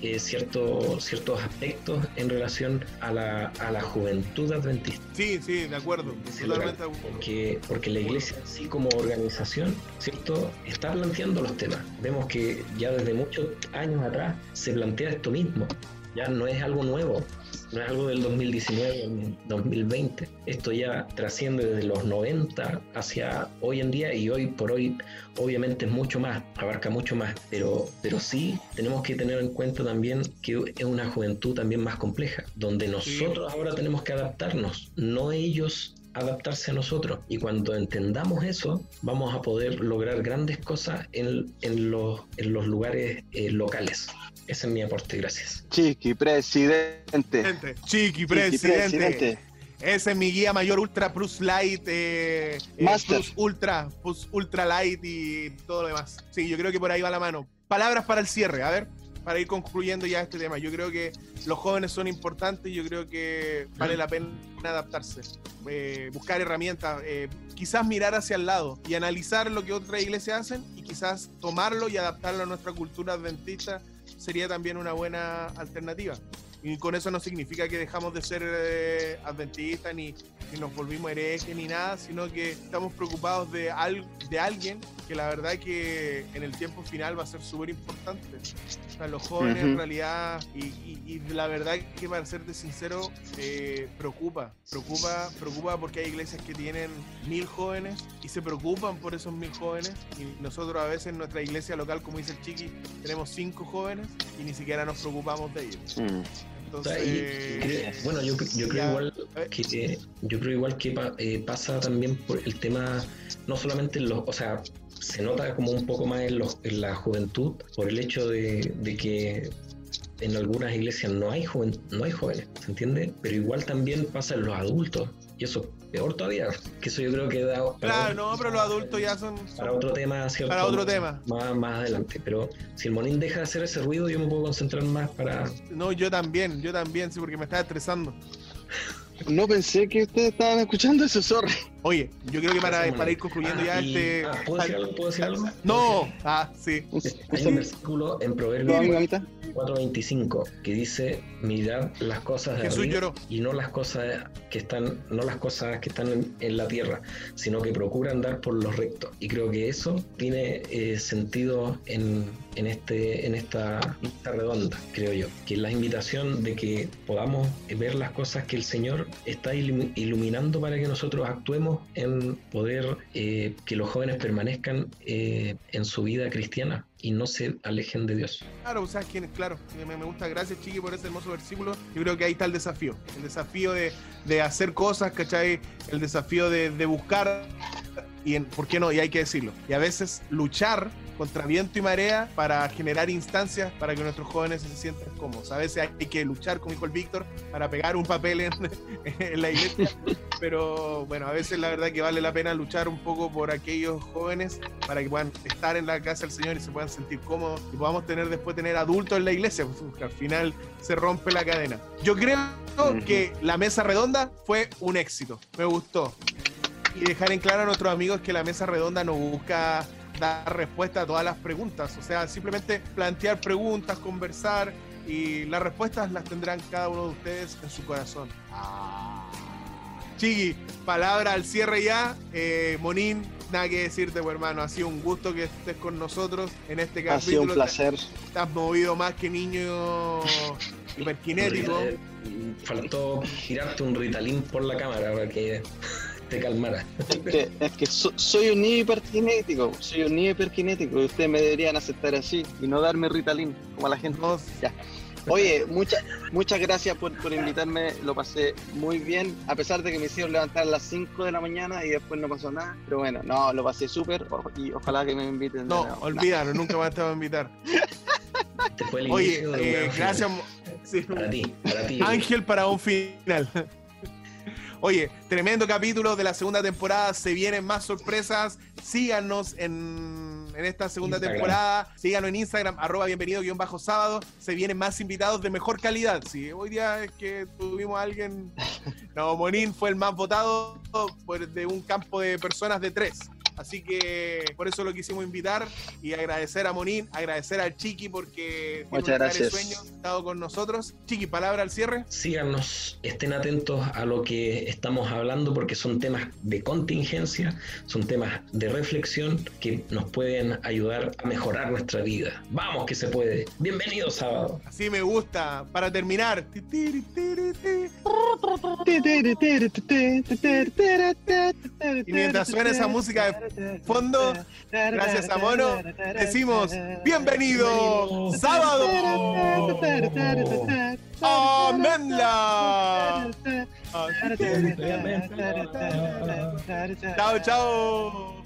Eh, cierto- ciertos aspectos en relación a la, a la juventud adventista. Sí, sí, de acuerdo. Totalmente. Porque, porque la iglesia en sí como organización, ¿cierto? Está planteando los temas. Vemos que ya desde muchos años atrás se plantea esto mismo. Ya no es algo nuevo, no es algo del 2019, 2020. Esto ya trasciende desde los 90 hacia hoy en día y hoy por hoy obviamente es mucho más, abarca mucho más, pero, pero sí tenemos que tener en cuenta también que es una juventud también más compleja, donde nosotros ahora tenemos que adaptarnos, no ellos adaptarse a nosotros. Y cuando entendamos eso, vamos a poder lograr grandes cosas en, en los, en los lugares eh, locales. Ese es mi aporte, gracias. Chiqui, presidente. Presidente. Chiqui, Chiqui, presidente. Ese es mi guía mayor Ultra Plus Light, eh, eh, Master. Plus Ultra, Plus Ultra Light y todo lo demás. Sí, yo creo que por ahí va la mano. Palabras para el cierre, a ver, para ir concluyendo ya este tema. Yo creo que los jóvenes son importantes y yo creo que vale la pena adaptarse, eh, buscar herramientas, eh, quizás mirar hacia el lado y analizar lo que otras iglesias hacen y quizás tomarlo y adaptarlo a nuestra cultura adventista sería también una buena alternativa. Y con eso no significa que dejamos de ser eh, adventistas ni, ni nos volvimos herejes ni nada, sino que estamos preocupados de, al- de alguien que la verdad que en el tiempo final va a ser súper importante. O sea, los jóvenes en Ujú. realidad, y, y- y la verdad que para serte sincero, eh, preocupa, preocupa, preocupa porque hay iglesias que tienen mil jóvenes y se preocupan por esos mil jóvenes y nosotros a veces en nuestra iglesia local, como dice el Chiqui, tenemos cinco jóvenes y ni siquiera nos preocupamos de ellos. Mm. O sea, y- Entonces, creo- bueno, yo, yo creo ya, igual eh, que yo creo igual que pa- eh, pasa también por el tema, no solamente en los, o sea, se nota como un poco más en, los, en la juventud por el hecho de, de que en algunas iglesias no hay joven, no hay jóvenes, ¿se entiende? Pero igual también pasa en los adultos y eso es peor todavía, que eso yo creo que da claro, no, pero los adultos ya son... para otro tema, ¿cierto? Para otro tema. Más, más adelante, pero si el monín deja de hacer ese ruido, yo me puedo concentrar más para No, yo también, yo también, sí, porque me estaba estresando. No pensé que ustedes estaban escuchando eso, sorry. Oye, yo creo que para, ir concluyendo Ah, ya y- este... ah, ¿Puedo decir algo? ¿Puedo decir algo? ¿Puedo No, ah, sí. Un, Hay un versículo en ¿No, Proverbios amigo, amita? 4:25 que dice mirad las cosas de Jesús arriba lloró. y no las cosas que están no las cosas que están en, en la tierra sino que procura andar por lo recto y creo que eso tiene eh, sentido en, en este en esta lista redonda creo yo que es la invitación de que podamos ver las cosas que el Señor está ilumi- iluminando para que nosotros actuemos en poder eh, que los jóvenes permanezcan eh, en su vida cristiana y no se alejen de Dios. Claro, o sea, claro, me, me gusta, gracias Chiqui por ese hermoso versículo. Yo creo que ahí está el desafío, el desafío de, de hacer cosas, ¿cachai? El desafío de, de buscar, y en, ¿por qué no? Y hay que decirlo. Y a veces luchar contra viento y marea para generar instancias para que nuestros jóvenes se sientan cómodos. A veces hay que luchar, como dijo el Víctor, para pegar un papel en, en la iglesia, pero bueno, a veces la verdad que vale la pena luchar un poco por aquellos jóvenes para que puedan estar en la casa del Señor y se puedan sentir cómodos y podamos tener después tener adultos en la iglesia, pues, porque al final se rompe la cadena. Yo creo que la mesa redonda fue un éxito, me gustó. Y dejar en claro a nuestros amigos que la mesa redonda no busca dar respuesta a todas las preguntas, o sea, simplemente plantear preguntas, conversar y las respuestas las tendrán cada uno de ustedes en su corazón. Chigui, palabra al cierre ya. Eh, Monín, nada que decirte, pues, hermano. Ha sido un gusto que estés con nosotros en este Ha sido capítulo. un placer. Has movido más que niño hiperkinético. Eh, Faltó girarte un ritalín por la cámara para que te calmara. Es que, es que so- soy un niño hiperkinético. Soy un niño hiperkinético. Y ustedes me deberían aceptar así y no darme Ritalin como a la gente. No, Oye, muchas muchas gracias por, por invitarme, lo pasé muy bien, a pesar de que me hicieron levantar a las 5 de la mañana y después no pasó nada, pero bueno, no, lo pasé súper y ojalá que me inviten. de no, nuevo. olvídalo, nunca más te voy a invitar. Oye, eh, gracias. Mo- sí. Para ti, para ti. Ángel para un final. Oye, tremendo capítulo de la segunda temporada. Se vienen más sorpresas. Síganos en, en esta segunda Instagram. temporada. Síganos en Instagram, arroba bienvenido guion bajo sábado. Se vienen más invitados de mejor calidad. Sí, hoy día es que tuvimos a alguien. No, Monín fue el más votado por- de un campo de personas de tres. Así que por eso lo quisimos invitar y agradecer a Monín, agradecer al Chiqui porque tiene Muchas gracias. sueño, ha estado con nosotros. Chiqui, palabra al cierre. Síganos, estén atentos a lo que estamos hablando porque son temas de contingencia, son temas de reflexión que nos pueden ayudar a mejorar nuestra vida. Vamos que se puede. Bienvenido sábado. Así me gusta. Para terminar. Y mientras suena esa música de fondo, gracias a Mono, decimos bienvenido sábado. Amenla. Chao, chao.